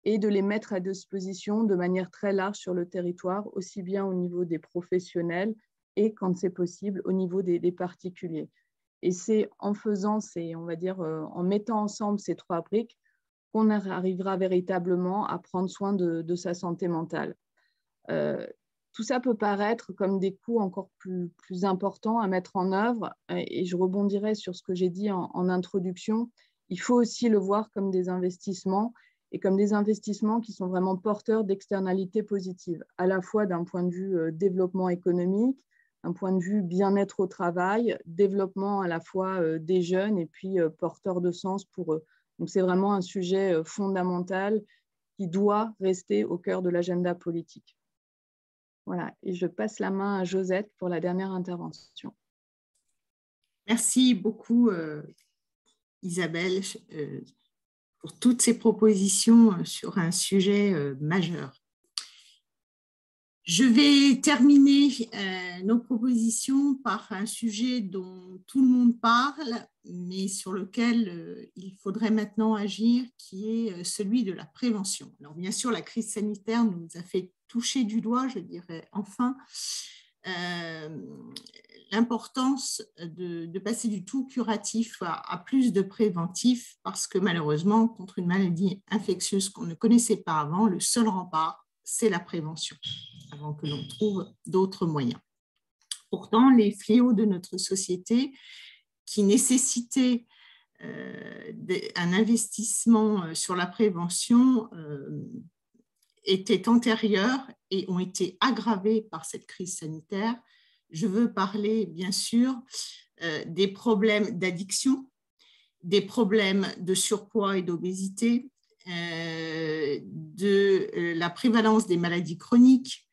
et de les mettre à disposition de manière très large sur le territoire, aussi bien au niveau des professionnels et, quand c'est possible, au niveau des, particuliers. Et c'est en faisant ces, on va dire, euh, en mettant ensemble ces trois briques qu'on arrivera véritablement à prendre soin de, sa santé mentale. Euh, tout ça peut paraître comme des coûts encore plus, importants à mettre en œuvre. Et je rebondirai sur ce que j'ai dit en, introduction. Il faut aussi le voir comme des investissements et comme des investissements qui sont vraiment porteurs d'externalités positives, à la fois d'un point de vue euh, développement économique, d'un point de vue bien-être au travail, développement à la fois euh, des jeunes et puis euh, porteur de sens pour eux. Donc c'est vraiment un sujet fondamental qui doit rester au cœur de l'agenda politique. Voilà, et je passe la main à Josette pour la dernière intervention. Merci beaucoup, euh, Isabelle, euh, pour toutes ces propositions euh, sur un sujet majeur. Je vais terminer nos propositions par un sujet dont tout le monde parle, mais sur lequel il faudrait maintenant agir, qui est celui de la prévention. Alors bien sûr, la crise sanitaire nous a fait toucher du doigt, je dirais enfin, euh, l'importance de, passer du tout curatif à, plus de préventif, parce que malheureusement, contre une maladie infectieuse qu'on ne connaissait pas avant, le seul rempart, c'est la prévention, avant que l'on trouve d'autres moyens. Pourtant, les fléaux de notre société qui nécessitaient un investissement sur la prévention étaient antérieures et ont été aggravées par cette crise sanitaire. Je veux parler, bien sûr, des problèmes d'addiction, des problèmes de surpoids et d'obésité, euh, de euh, la prévalence des maladies chroniques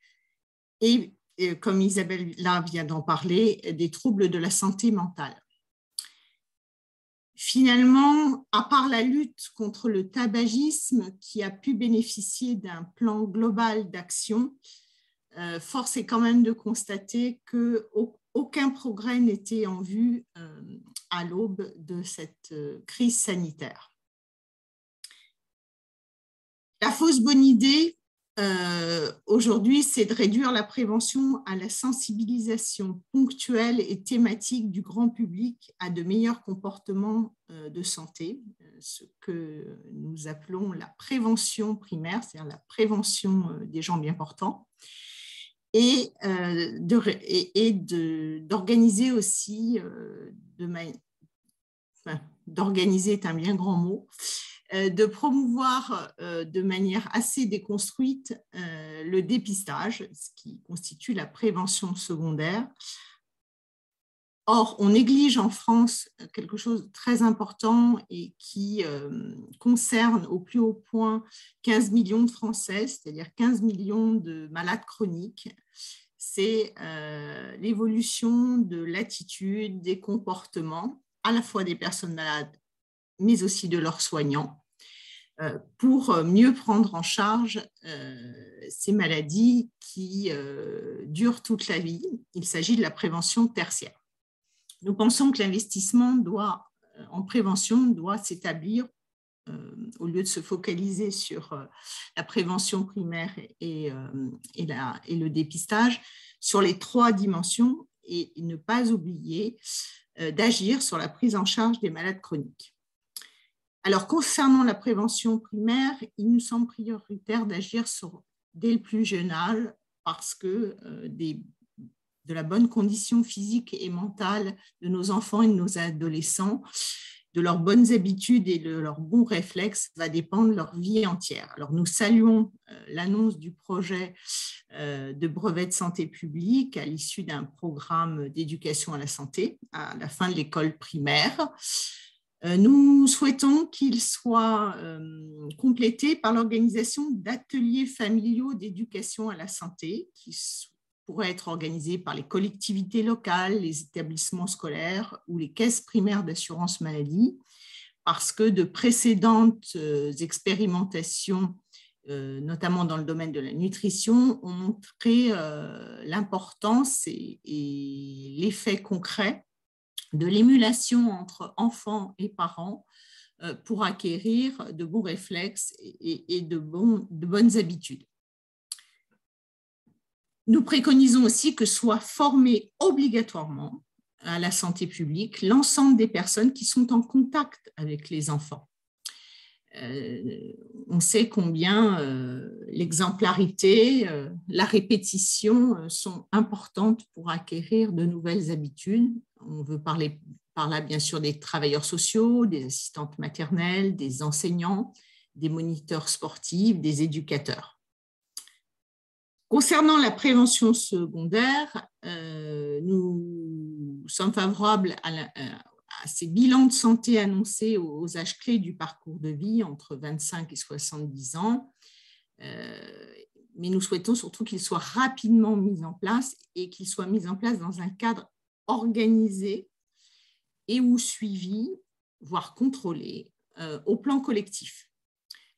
et, comme Isabelle là vient d'en parler, des troubles de la santé mentale. Finalement, à part la lutte contre le tabagisme qui a pu bénéficier d'un plan global d'action, euh, force est quand même de constater qu'aucun progrès n'était en vue à l'aube de cette crise sanitaire. La fausse bonne idée, euh, aujourd'hui, c'est de réduire la prévention à la sensibilisation ponctuelle et thématique du grand public à de meilleurs comportements euh, de santé, euh, ce que nous appelons la prévention primaire, c'est-à-dire la prévention des gens bien portants, et, d'organiser aussi, d'organiser est un bien grand mot, de promouvoir euh, de manière assez déconstruite euh, le dépistage, ce qui constitue la prévention secondaire. Or, on néglige en France quelque chose de très important et qui concerne au plus haut point 15 millions de Français, c'est-à-dire 15 millions de malades chroniques. C'est l'évolution de l'attitude, des comportements, à la fois des personnes malades mais aussi de leurs soignants, euh, pour mieux prendre en charge euh, ces maladies qui euh, durent toute la vie. Il s'agit de la prévention tertiaire. Nous pensons que l'investissement en prévention doit s'établir, au lieu de se focaliser sur la prévention primaire et, le dépistage, sur les trois dimensions et ne pas oublier d'agir sur la prise en charge des malades chroniques. Alors, concernant la prévention primaire, il nous semble prioritaire d'agir dès le plus jeune âge parce que euh, de la bonne condition physique et mentale de nos enfants et de nos adolescents, de leurs bonnes habitudes et de leurs bons réflexes va dépendre leur vie entière. Alors, nous saluons euh, l'annonce du projet euh, de brevet de santé publique à l'issue d'un programme d'éducation à la santé à la fin de l'école primaire. Euh, nous souhaitons qu'il soit euh, complété par l'organisation d'ateliers familiaux d'éducation à la santé qui pourraient être organisés par les collectivités locales, les établissements scolaires ou les caisses primaires d'assurance maladie, parce que de précédentes euh, expérimentations, notamment dans le domaine de la nutrition, ont montré l'importance et l'effet concret de l'émulation entre enfants et parents euh, pour acquérir de bons réflexes et de, bonnes habitudes. Nous préconisons aussi que soit formé obligatoirement à la santé publique l'ensemble des personnes qui sont en contact avec les enfants. Euh, on sait combien euh, l'exemplarité, la répétition sont importantes pour acquérir de nouvelles habitudes on veut parler par là, bien sûr, des travailleurs sociaux, des assistantes maternelles, des enseignants, des moniteurs sportifs, des éducateurs. Concernant la prévention secondaire, euh, nous sommes favorables à, ces bilans de santé annoncés aux, âges clés du parcours de vie entre 25 et 70 ans. Euh, mais nous souhaitons surtout qu'ils soient rapidement mis en place et qu'ils soient mis en place dans un cadre organisé et ou suivi, voire contrôlé, euh, au plan collectif.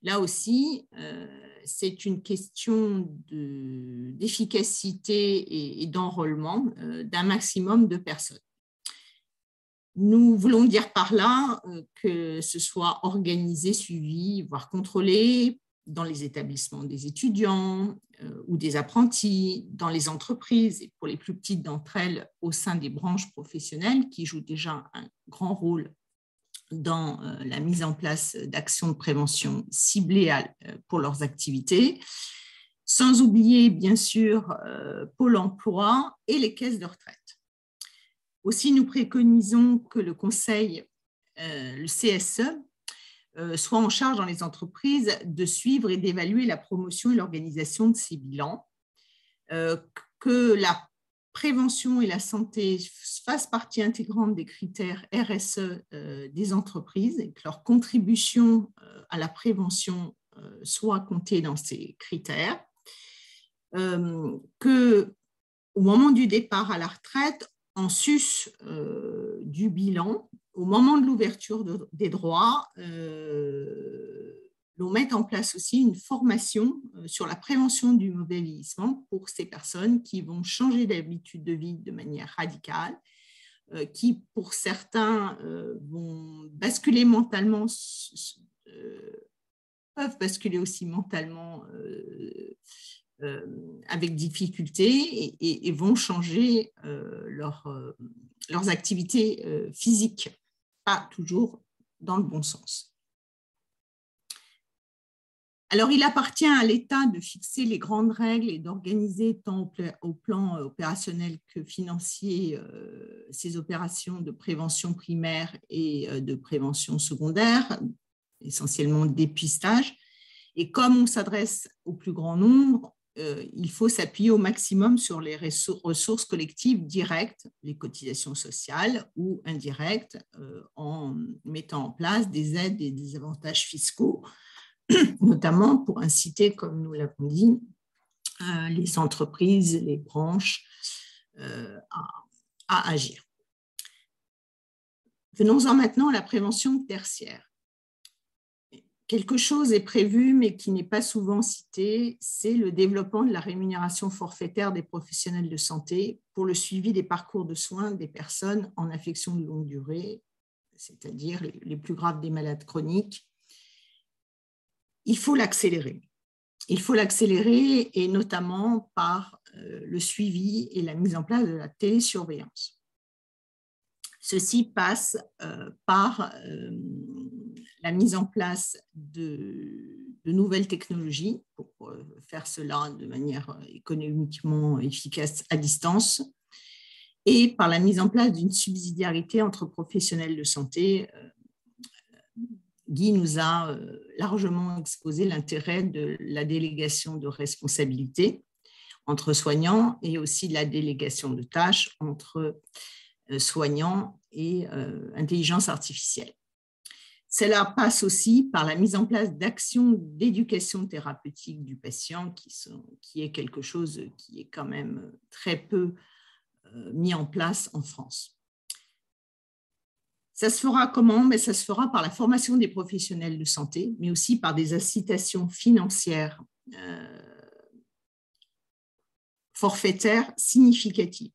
Là aussi, euh, c'est une question d'efficacité et, d'enrôlement d'un maximum de personnes. Nous voulons dire par là que ce soit organisé, suivi, voire contrôlé dans les établissements des étudiants euh, ou des apprentis, dans les entreprises et pour les plus petites d'entre elles au sein des branches professionnelles qui jouent déjà un grand rôle dans euh, la mise en place d'actions de prévention ciblées euh, pour leurs activités, sans oublier bien sûr Pôle emploi et les caisses de retraite. Aussi, nous préconisons que le conseil, le CSE, soit en charge dans les entreprises de suivre et d'évaluer la promotion et l'organisation de ces bilans, que la prévention et la santé fassent partie intégrante des critères RSE des entreprises et que leur contribution à la prévention soit comptée dans ces critères, que au moment du départ à la retraite, en sus euh, du bilan, au moment de l'ouverture des droits, euh, l'on met en place aussi une formation euh, sur la prévention du mauvais vieillissement pour ces personnes qui vont changer d'habitude de vie de manière radicale, qui pour certains vont basculer mentalement, peuvent basculer aussi mentalement avec difficulté et, vont changer euh, leur, euh, leurs activités physiques, pas toujours dans le bon sens. Alors, il appartient à l'État de fixer les grandes règles et d'organiser tant au plan opérationnel que financier ces opérations de prévention primaire et de prévention secondaire, essentiellement dépistage. Et comme on s'adresse au plus grand nombre, euh, il faut s'appuyer au maximum sur les ressources collectives directes, les cotisations sociales ou indirectes, euh, en mettant en place des aides et des avantages fiscaux, notamment pour inciter, comme nous l'avons dit, euh, les entreprises, les branches à agir. Venons-en maintenant à la prévention tertiaire quelque chose est prévu, mais qui n'est pas souvent cité, c'est le développement de la rémunération forfaitaire des professionnels de santé pour le suivi des parcours de soins des personnes en affection de longue durée, c'est-à-dire les plus graves des malades chroniques. Il faut l'accélérer. Il faut l'accélérer et notamment par euh, le suivi et la mise en place de la télésurveillance. Ceci passe euh, par euh, la mise en place de, nouvelles technologies pour euh, faire cela de manière économiquement efficace à distance et par la mise en place d'une subsidiarité entre professionnels de santé. Guy nous a largement exposé l'intérêt de la délégation de responsabilité entre soignants et aussi la délégation de tâches entre soignants et intelligence artificielle. Cela passe aussi par la mise en place d'actions d'éducation thérapeutique du patient, qui, est quelque chose qui est quand même très peu euh, mis en place en France. Ça se fera comment? Mais Ça se fera par la formation des professionnels de santé, mais aussi par des incitations financières euh, forfaitaires significatives.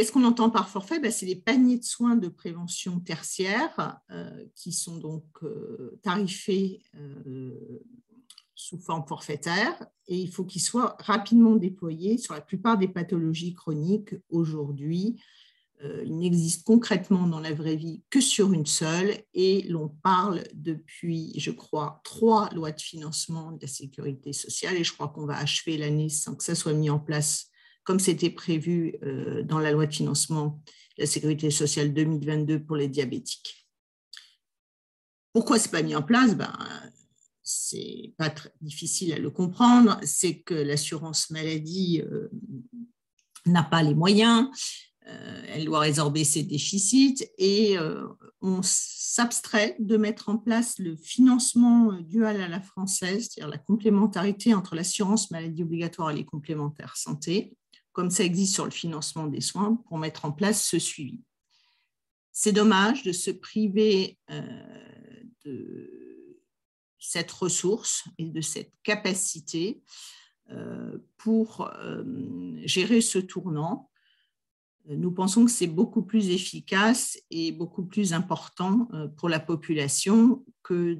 Qu'est-ce qu'on entend par forfait ben, C'est les paniers de soins de prévention tertiaire euh, qui sont donc euh, tarifés euh, sous forme forfaitaire. Et il faut qu'ils soient rapidement déployés sur la plupart des pathologies chroniques aujourd'hui. il n'existe concrètement dans la vraie vie que sur une seule. Et l'on parle depuis, je crois, trois lois de financement de la sécurité sociale. Et je crois qu'on va achever l'année sans que ça soit mis en place comme c'était prévu euh, dans la loi de financement de la sécurité sociale 2022 pour les diabétiques. Pourquoi ce n'est pas mis en place? Ben, C'est pas très difficile à le comprendre. C'est que l'assurance maladie euh, n'a pas les moyens, euh, elle doit résorber ses déficits et on s'abstrait de mettre en place le financement dual à la française, c'est-à-dire la complémentarité entre l'assurance maladie obligatoire et les complémentaires santé, comme ça existe sur le financement des soins, pour mettre en place ce suivi. C'est dommage de se priver euh, de cette ressource et de cette capacité euh, pour euh, gérer ce tournant. Nous pensons que c'est beaucoup plus efficace et beaucoup plus important pour la population que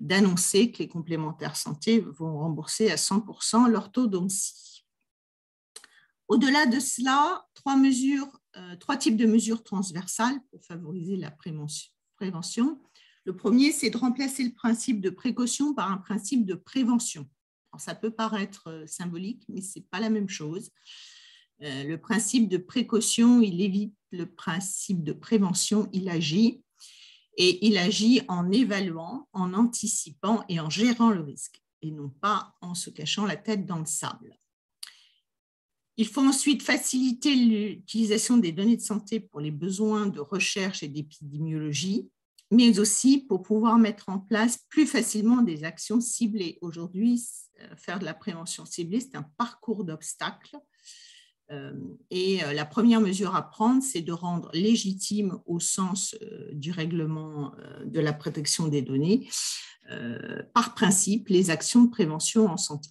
d'annoncer que les complémentaires santé vont rembourser à 100% leur taux d'ONCI. Au-delà de cela, euh, trois types de mesures transversales pour favoriser la prévention. Le premier, c'est de remplacer le principe de précaution par un principe de prévention. Ça peut paraître euh, symbolique, mais ce n'est pas la même chose. le principe de précaution, il évite le principe de prévention, il agit. Et il agit en évaluant, en anticipant et en gérant le risque, et non pas en se cachant la tête dans le sable. Il faut ensuite faciliter l'utilisation des données de santé pour les besoins de recherche et d'épidémiologie, mais aussi pour pouvoir mettre en place plus facilement des actions ciblées. Aujourd'hui, euh, faire de la prévention ciblée, c'est un parcours d'obstacles. Euh, et euh, la première mesure à prendre, c'est de rendre légitime au sens du règlement de la protection des données, par principe, les actions de prévention en santé.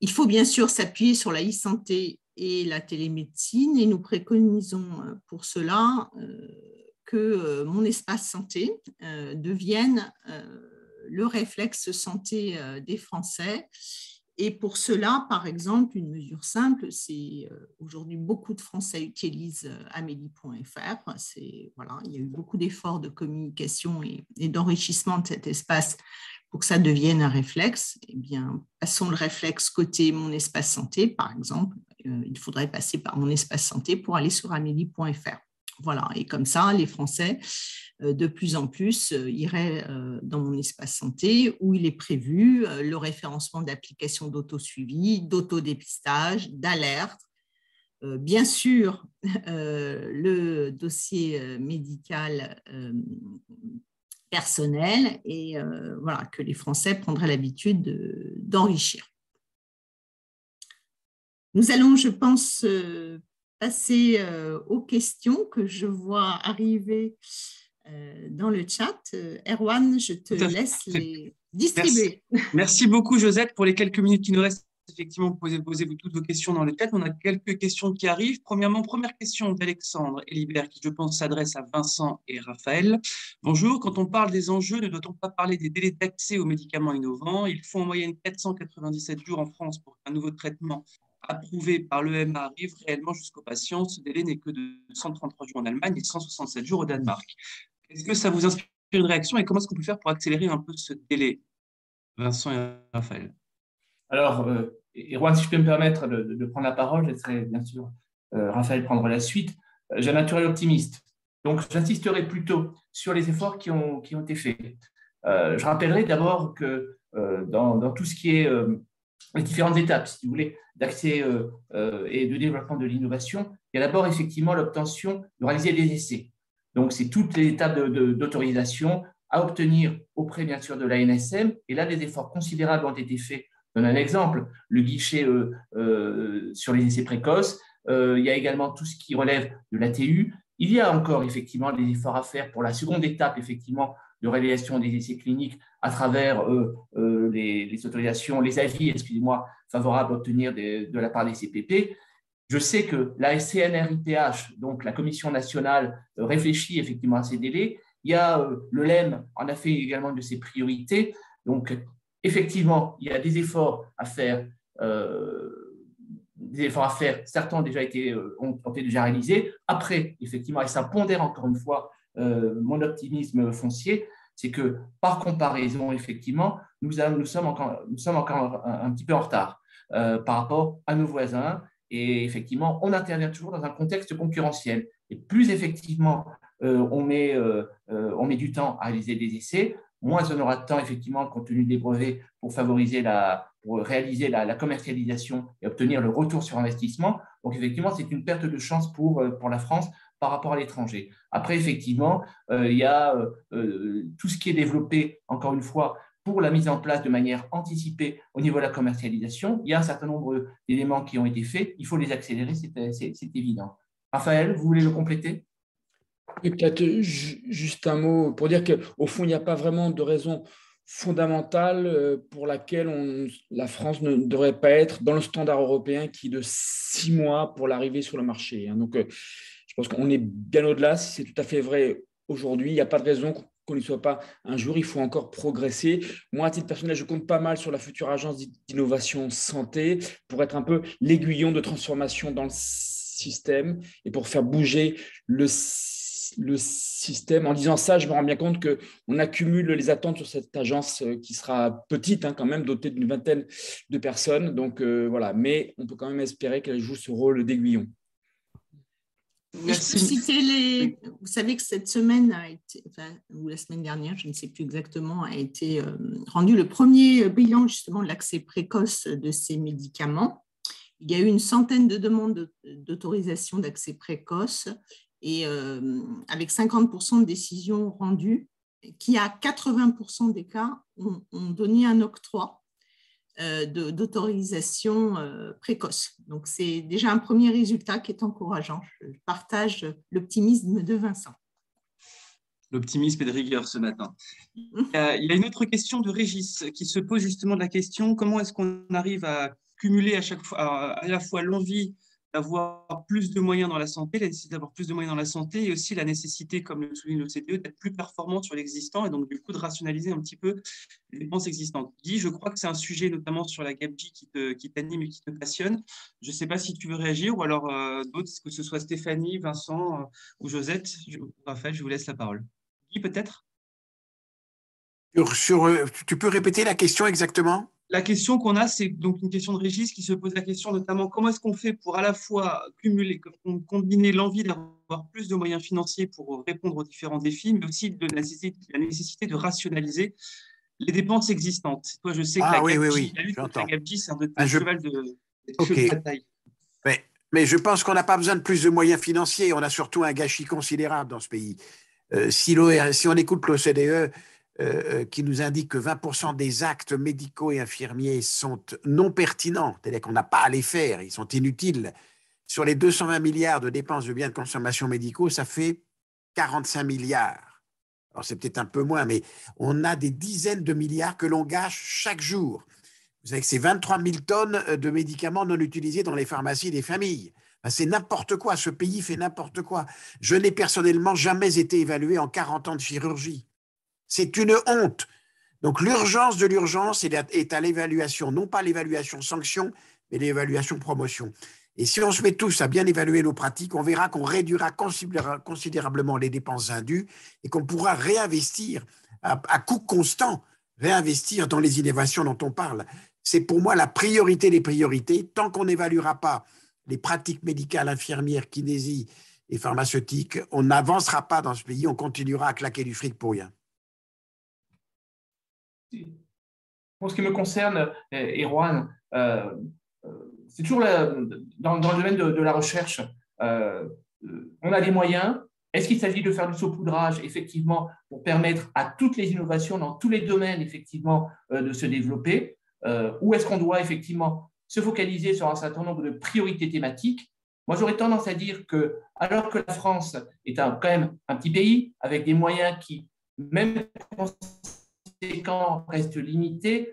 Il faut bien sûr s'appuyer sur la e-santé et la télémédecine et nous préconisons euh, pour cela euh, que euh, mon espace santé devienne le réflexe santé des Français. Et pour cela, par exemple, une mesure simple, c'est aujourd'hui beaucoup de Français utilisent amélie.fr. Voilà, il y a eu beaucoup d'efforts de communication et d'enrichissement de cet espace pour que ça devienne un réflexe, eh bien, passons le réflexe côté mon espace santé, par exemple. Euh, il faudrait passer par mon espace santé pour aller sur amélie.fr. Voilà, et comme ça, les Français, euh, de plus en plus, euh, iraient dans mon espace santé où il est prévu le référencement d'applications d'auto-suivi, d'autodépistage, d'alerte, bien sûr, le dossier médical personnel et euh, voilà, que les Français prendraient l'habitude d'enrichir. Nous allons, je pense, euh, passer euh, aux questions que je vois arriver dans le chat. Erwan, je te laisse les distribuer. Merci. Merci beaucoup, Josette, pour les quelques minutes qui nous restent effectivement posez, posez vous toutes vos questions dans le chat. On a quelques questions qui arrivent. Premièrement, première question d'Alexandre Elibert qui, je pense, s'adresse à Vincent et Raphaël. Bonjour, quand on parle des enjeux, ne doit-on pas parler des délais d'accès aux médicaments innovants? Il faut en moyenne 497 jours en France pour qu'un nouveau traitement approuvé par l'EMA arrive réellement jusqu'aux patients. Ce délai n'est que de 133 jours en Allemagne et 167 jours au Danemark. Est-ce que ça vous inspire une réaction et comment est-ce qu'on peut faire pour accélérer un peu ce délai? Vincent et Raphaël. Alors, euh, et Juan, si je peux me permettre de, prendre la parole, je laisserai bien sûr euh, Raphaël prendre la suite. Euh, j'ai un naturel optimiste. Donc, j'insisterai plutôt sur les efforts qui ont, qui ont été faits. je rappellerai d'abord que dans, tout ce qui est les différentes étapes, si vous voulez, d'accès et de développement de l'innovation, il y a d'abord effectivement l'obtention de réaliser des essais. Donc, c'est toutes les étapes d'autorisation à obtenir auprès, bien sûr, de l'ANSM. Et là, des efforts considérables ont été faits donne un exemple, le guichet euh, euh, sur les essais précoces. Euh, il y a également tout ce qui relève de l'ATU. Il y a encore effectivement des efforts à faire pour la seconde étape, effectivement, de réalisation des essais cliniques à travers les, autorisations, les avis, excusez-moi, favorables à obtenir de la part des CPP. Je sais que la SCNRIPH, donc la Commission nationale, réfléchit effectivement à ces délais. Il y a le LEM en a fait également de ses priorités. Donc, Effectivement, il y a des efforts à faire. Euh, des efforts à faire, certains ont déjà été, euh, été déjà réalisés. Après, effectivement, et ça pondère encore une fois euh, mon optimisme foncier, c'est que par comparaison, effectivement, nous, sommes, encore, un, petit peu en retard par rapport à nos voisins. Et effectivement, on intervient toujours dans un contexte concurrentiel. Et plus effectivement on, met, on met du temps à réaliser des essais, moins on aura de temps, effectivement, compte tenu des brevets, pour favoriser la, pour réaliser la, commercialisation et obtenir le retour sur investissement. Donc, effectivement, c'est une perte de chance pour, euh, pour la France par rapport à l'étranger. Après, effectivement, euh, il y a euh, tout ce qui est développé, encore une fois, pour la mise en place de manière anticipée au niveau de la commercialisation. Il y a un certain nombre d'éléments qui ont été faits. Il faut les accélérer, c'est évident. Raphaël, vous voulez le compléter? Peut-être juste un mot pour dire qu'au fond, il n'y a pas vraiment de raison fondamentale euh, pour laquelle la France ne devrait pas être dans le standard européen qui est de six mois pour l'arrivée sur le marché. Hein. Donc, euh, pense qu'on est bien au-delà. C'est tout à fait vrai aujourd'hui, il n'y a pas de raison qu'on n'y soit pas un jour. Il faut encore progresser. Moi, à titre personnel, je compte pas mal sur la future agence d'innovation santé pour être un peu l'aiguillon de transformation dans le système et pour faire bouger le système. En disant ça, je me rends bien compte qu'on accumule les attentes sur cette agence qui sera petite, hein, quand même, dotée d'une vingtaine de personnes. Donc voilà, mais on peut quand même espérer qu'elle joue ce rôle d'aiguillon. Les... Vous savez que cette semaine a été, ou la semaine dernière, je ne sais plus exactement, a été euh, rendu le premier bilan justement de l'accès précoce de ces médicaments. Il y a eu une centaine de demandes d'autorisation d'accès précoce et euh, avec 50% de décisions rendues, qui à 80% des cas ont, ont donné un octroi d'autorisation euh, précoce. Donc, c'est déjà un premier résultat qui est encourageant. Je partage l'optimisme de Vincent. L'optimisme et de rigueur ce matin. Il y, a, une autre question de Régis qui se pose justement de la question comment est-ce qu'on arrive à cumuler à chaque fois à la fois l'envie d'avoir plus de moyens dans la santé, la nécessité d'avoir plus de moyens dans la santé et aussi la nécessité, comme le souligne l'OCDE, d'être plus performant sur l'existant et donc du coup de rationaliser un petit peu les dépenses existantes. Guy, je crois que c'est un sujet notamment sur la GAPG qui t'anime et qui te passionne. Je ne sais pas si tu veux réagir ou alors euh, d'autres, que ce soit Stéphanie, Vincent euh, ou Josette. Raphaël, je vous laisse la parole. Guy, peut-être? Sur, euh, Tu peux répéter la question exactement? La question qu'on a, c'est donc une question de Régis qui se pose la question notamment comment est-ce qu'on fait pour à la fois cumuler, combiner l'envie d'avoir plus de moyens financiers pour répondre aux différents défis, mais aussi de la nécessité, de rationaliser les dépenses existantes. Toi, je sais que ah, la, oui, oui, oui, c'est un de tes ah, je... de, bataille. Mais, mais, je pense qu'on n'a pas besoin de plus de moyens financiers. On a surtout un gâchis considérable dans ce pays. Euh, si, si on écoute l'OCDE, euh, euh, qui nous indique que 20% des actes médicaux et infirmiers sont non pertinents, c'est-à-dire qu'on n'a pas à les faire, ils sont inutiles. Sur les 220 milliards de dépenses de biens de consommation médicaux, ça fait 45 milliards. Alors c'est peut-être un peu moins, mais on a des dizaines de milliards que l'on gâche chaque jour. Vous savez que c'est 23 000 tonnes de médicaments non utilisés dans les pharmacies des familles. C'est n'importe quoi, ce pays fait n'importe quoi. Je n'ai personnellement jamais été évalué en 40 ans de chirurgie. C'est une honte. Donc l'urgence de l'urgence est à l'évaluation, non pas l'évaluation sanction, mais l'évaluation promotion. Et si on se met tous à bien évaluer nos pratiques, on verra qu'on réduira considérablement les dépenses indues et qu'on pourra réinvestir à, coût constant, réinvestir dans les innovations dont on parle. C'est pour moi la priorité des priorités. Tant qu'on n'évaluera pas les pratiques médicales, infirmières, kinésie et pharmaceutiques, on n'avancera pas dans ce pays, on continuera à claquer du fric pour rien. Pour ce qui me concerne, Erwan, euh, euh, c'est toujours dans, le domaine de, la recherche. Euh, on a des moyens. Est-ce qu'il s'agit de faire du saupoudrage, effectivement, pour permettre à toutes les innovations dans tous les domaines, effectivement, de se développer Ou est-ce qu'on doit, effectivement, se focaliser sur un certain nombre de priorités thématiques? Moi, j'aurais tendance à dire que, alors que la France est quand même un petit pays, avec des moyens qui, même quand reste limité,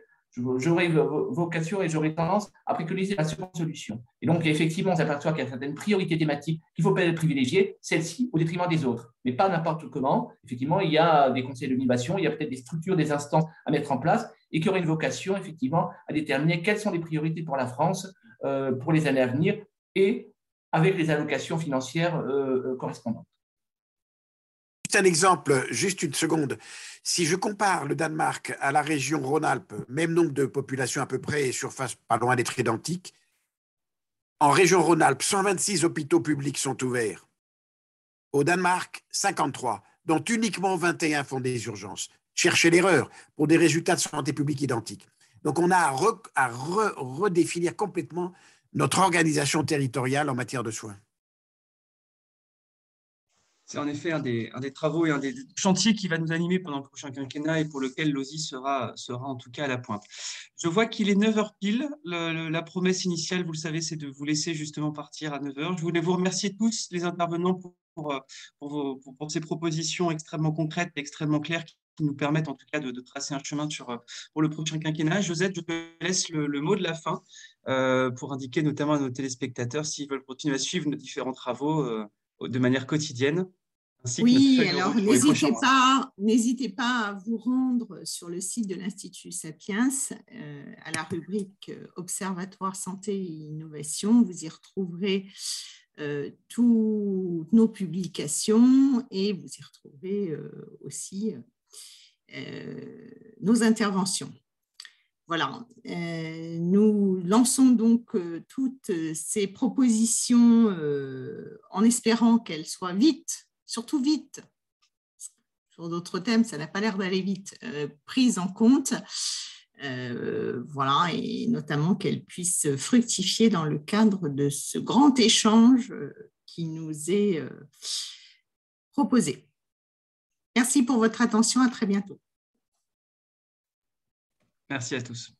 j'aurais vocation et j'aurais tendance à préconiser la seconde solution. Et donc, effectivement, on s'aperçoit qu'il y a certaines priorités thématiques qu'il faut privilégier, celles-ci au détriment des autres, mais pas n'importe comment. Effectivement, il y a des conseils d'innovation, il y a peut-être des structures, des instances à mettre en place et qui auraient une vocation, effectivement, à déterminer quelles sont les priorités pour la France euh, pour les années à venir et avec les allocations financières euh, euh, correspondantes un exemple, juste une seconde. Si je compare le Danemark à la région Rhône-Alpes, même nombre de population à peu près et surface pas loin d'être identique, en région Rhône-Alpes, 126 hôpitaux publics sont ouverts. Au Danemark, 53, dont uniquement 21 font des urgences. Cherchez l'erreur pour des résultats de santé publique identiques. Donc on a à, redéfinir complètement notre organisation territoriale en matière de soins. C'est en effet un des, travaux et un des chantiers qui va nous animer pendant le prochain quinquennat et pour lequel l'OSI sera, sera en tout cas à la pointe. Je vois qu'il est 9h pile. la promesse initiale, vous le savez, c'est de vous laisser justement partir à 9h. Je voulais vous remercier tous les intervenants pour, pour, ces propositions extrêmement concrètes et extrêmement claires qui nous permettent en tout cas de, tracer un chemin sur, pour le prochain quinquennat. Josette, je te laisse le, mot de la fin euh, pour indiquer notamment à nos téléspectateurs s'ils veulent continuer à suivre nos différents travaux. Euh, de manière quotidienne. Oui, alors n'hésitez pas, n'hésitez pas à vous rendre sur le site de l'Institut Sapiens euh, à la rubrique euh, Observatoire Santé et Innovation. Vous y retrouverez toutes nos publications et vous y retrouvez aussi nos interventions. Voilà, euh, nous lançons donc euh, toutes ces propositions euh, en espérant qu'elles soient vite, surtout vite, sur d'autres thèmes, ça n'a pas l'air d'aller vite, prises en compte. voilà, et notamment qu'elles puissent fructifier dans le cadre de ce grand échange qui nous est proposé. Merci pour votre attention, à très bientôt. Merci à tous.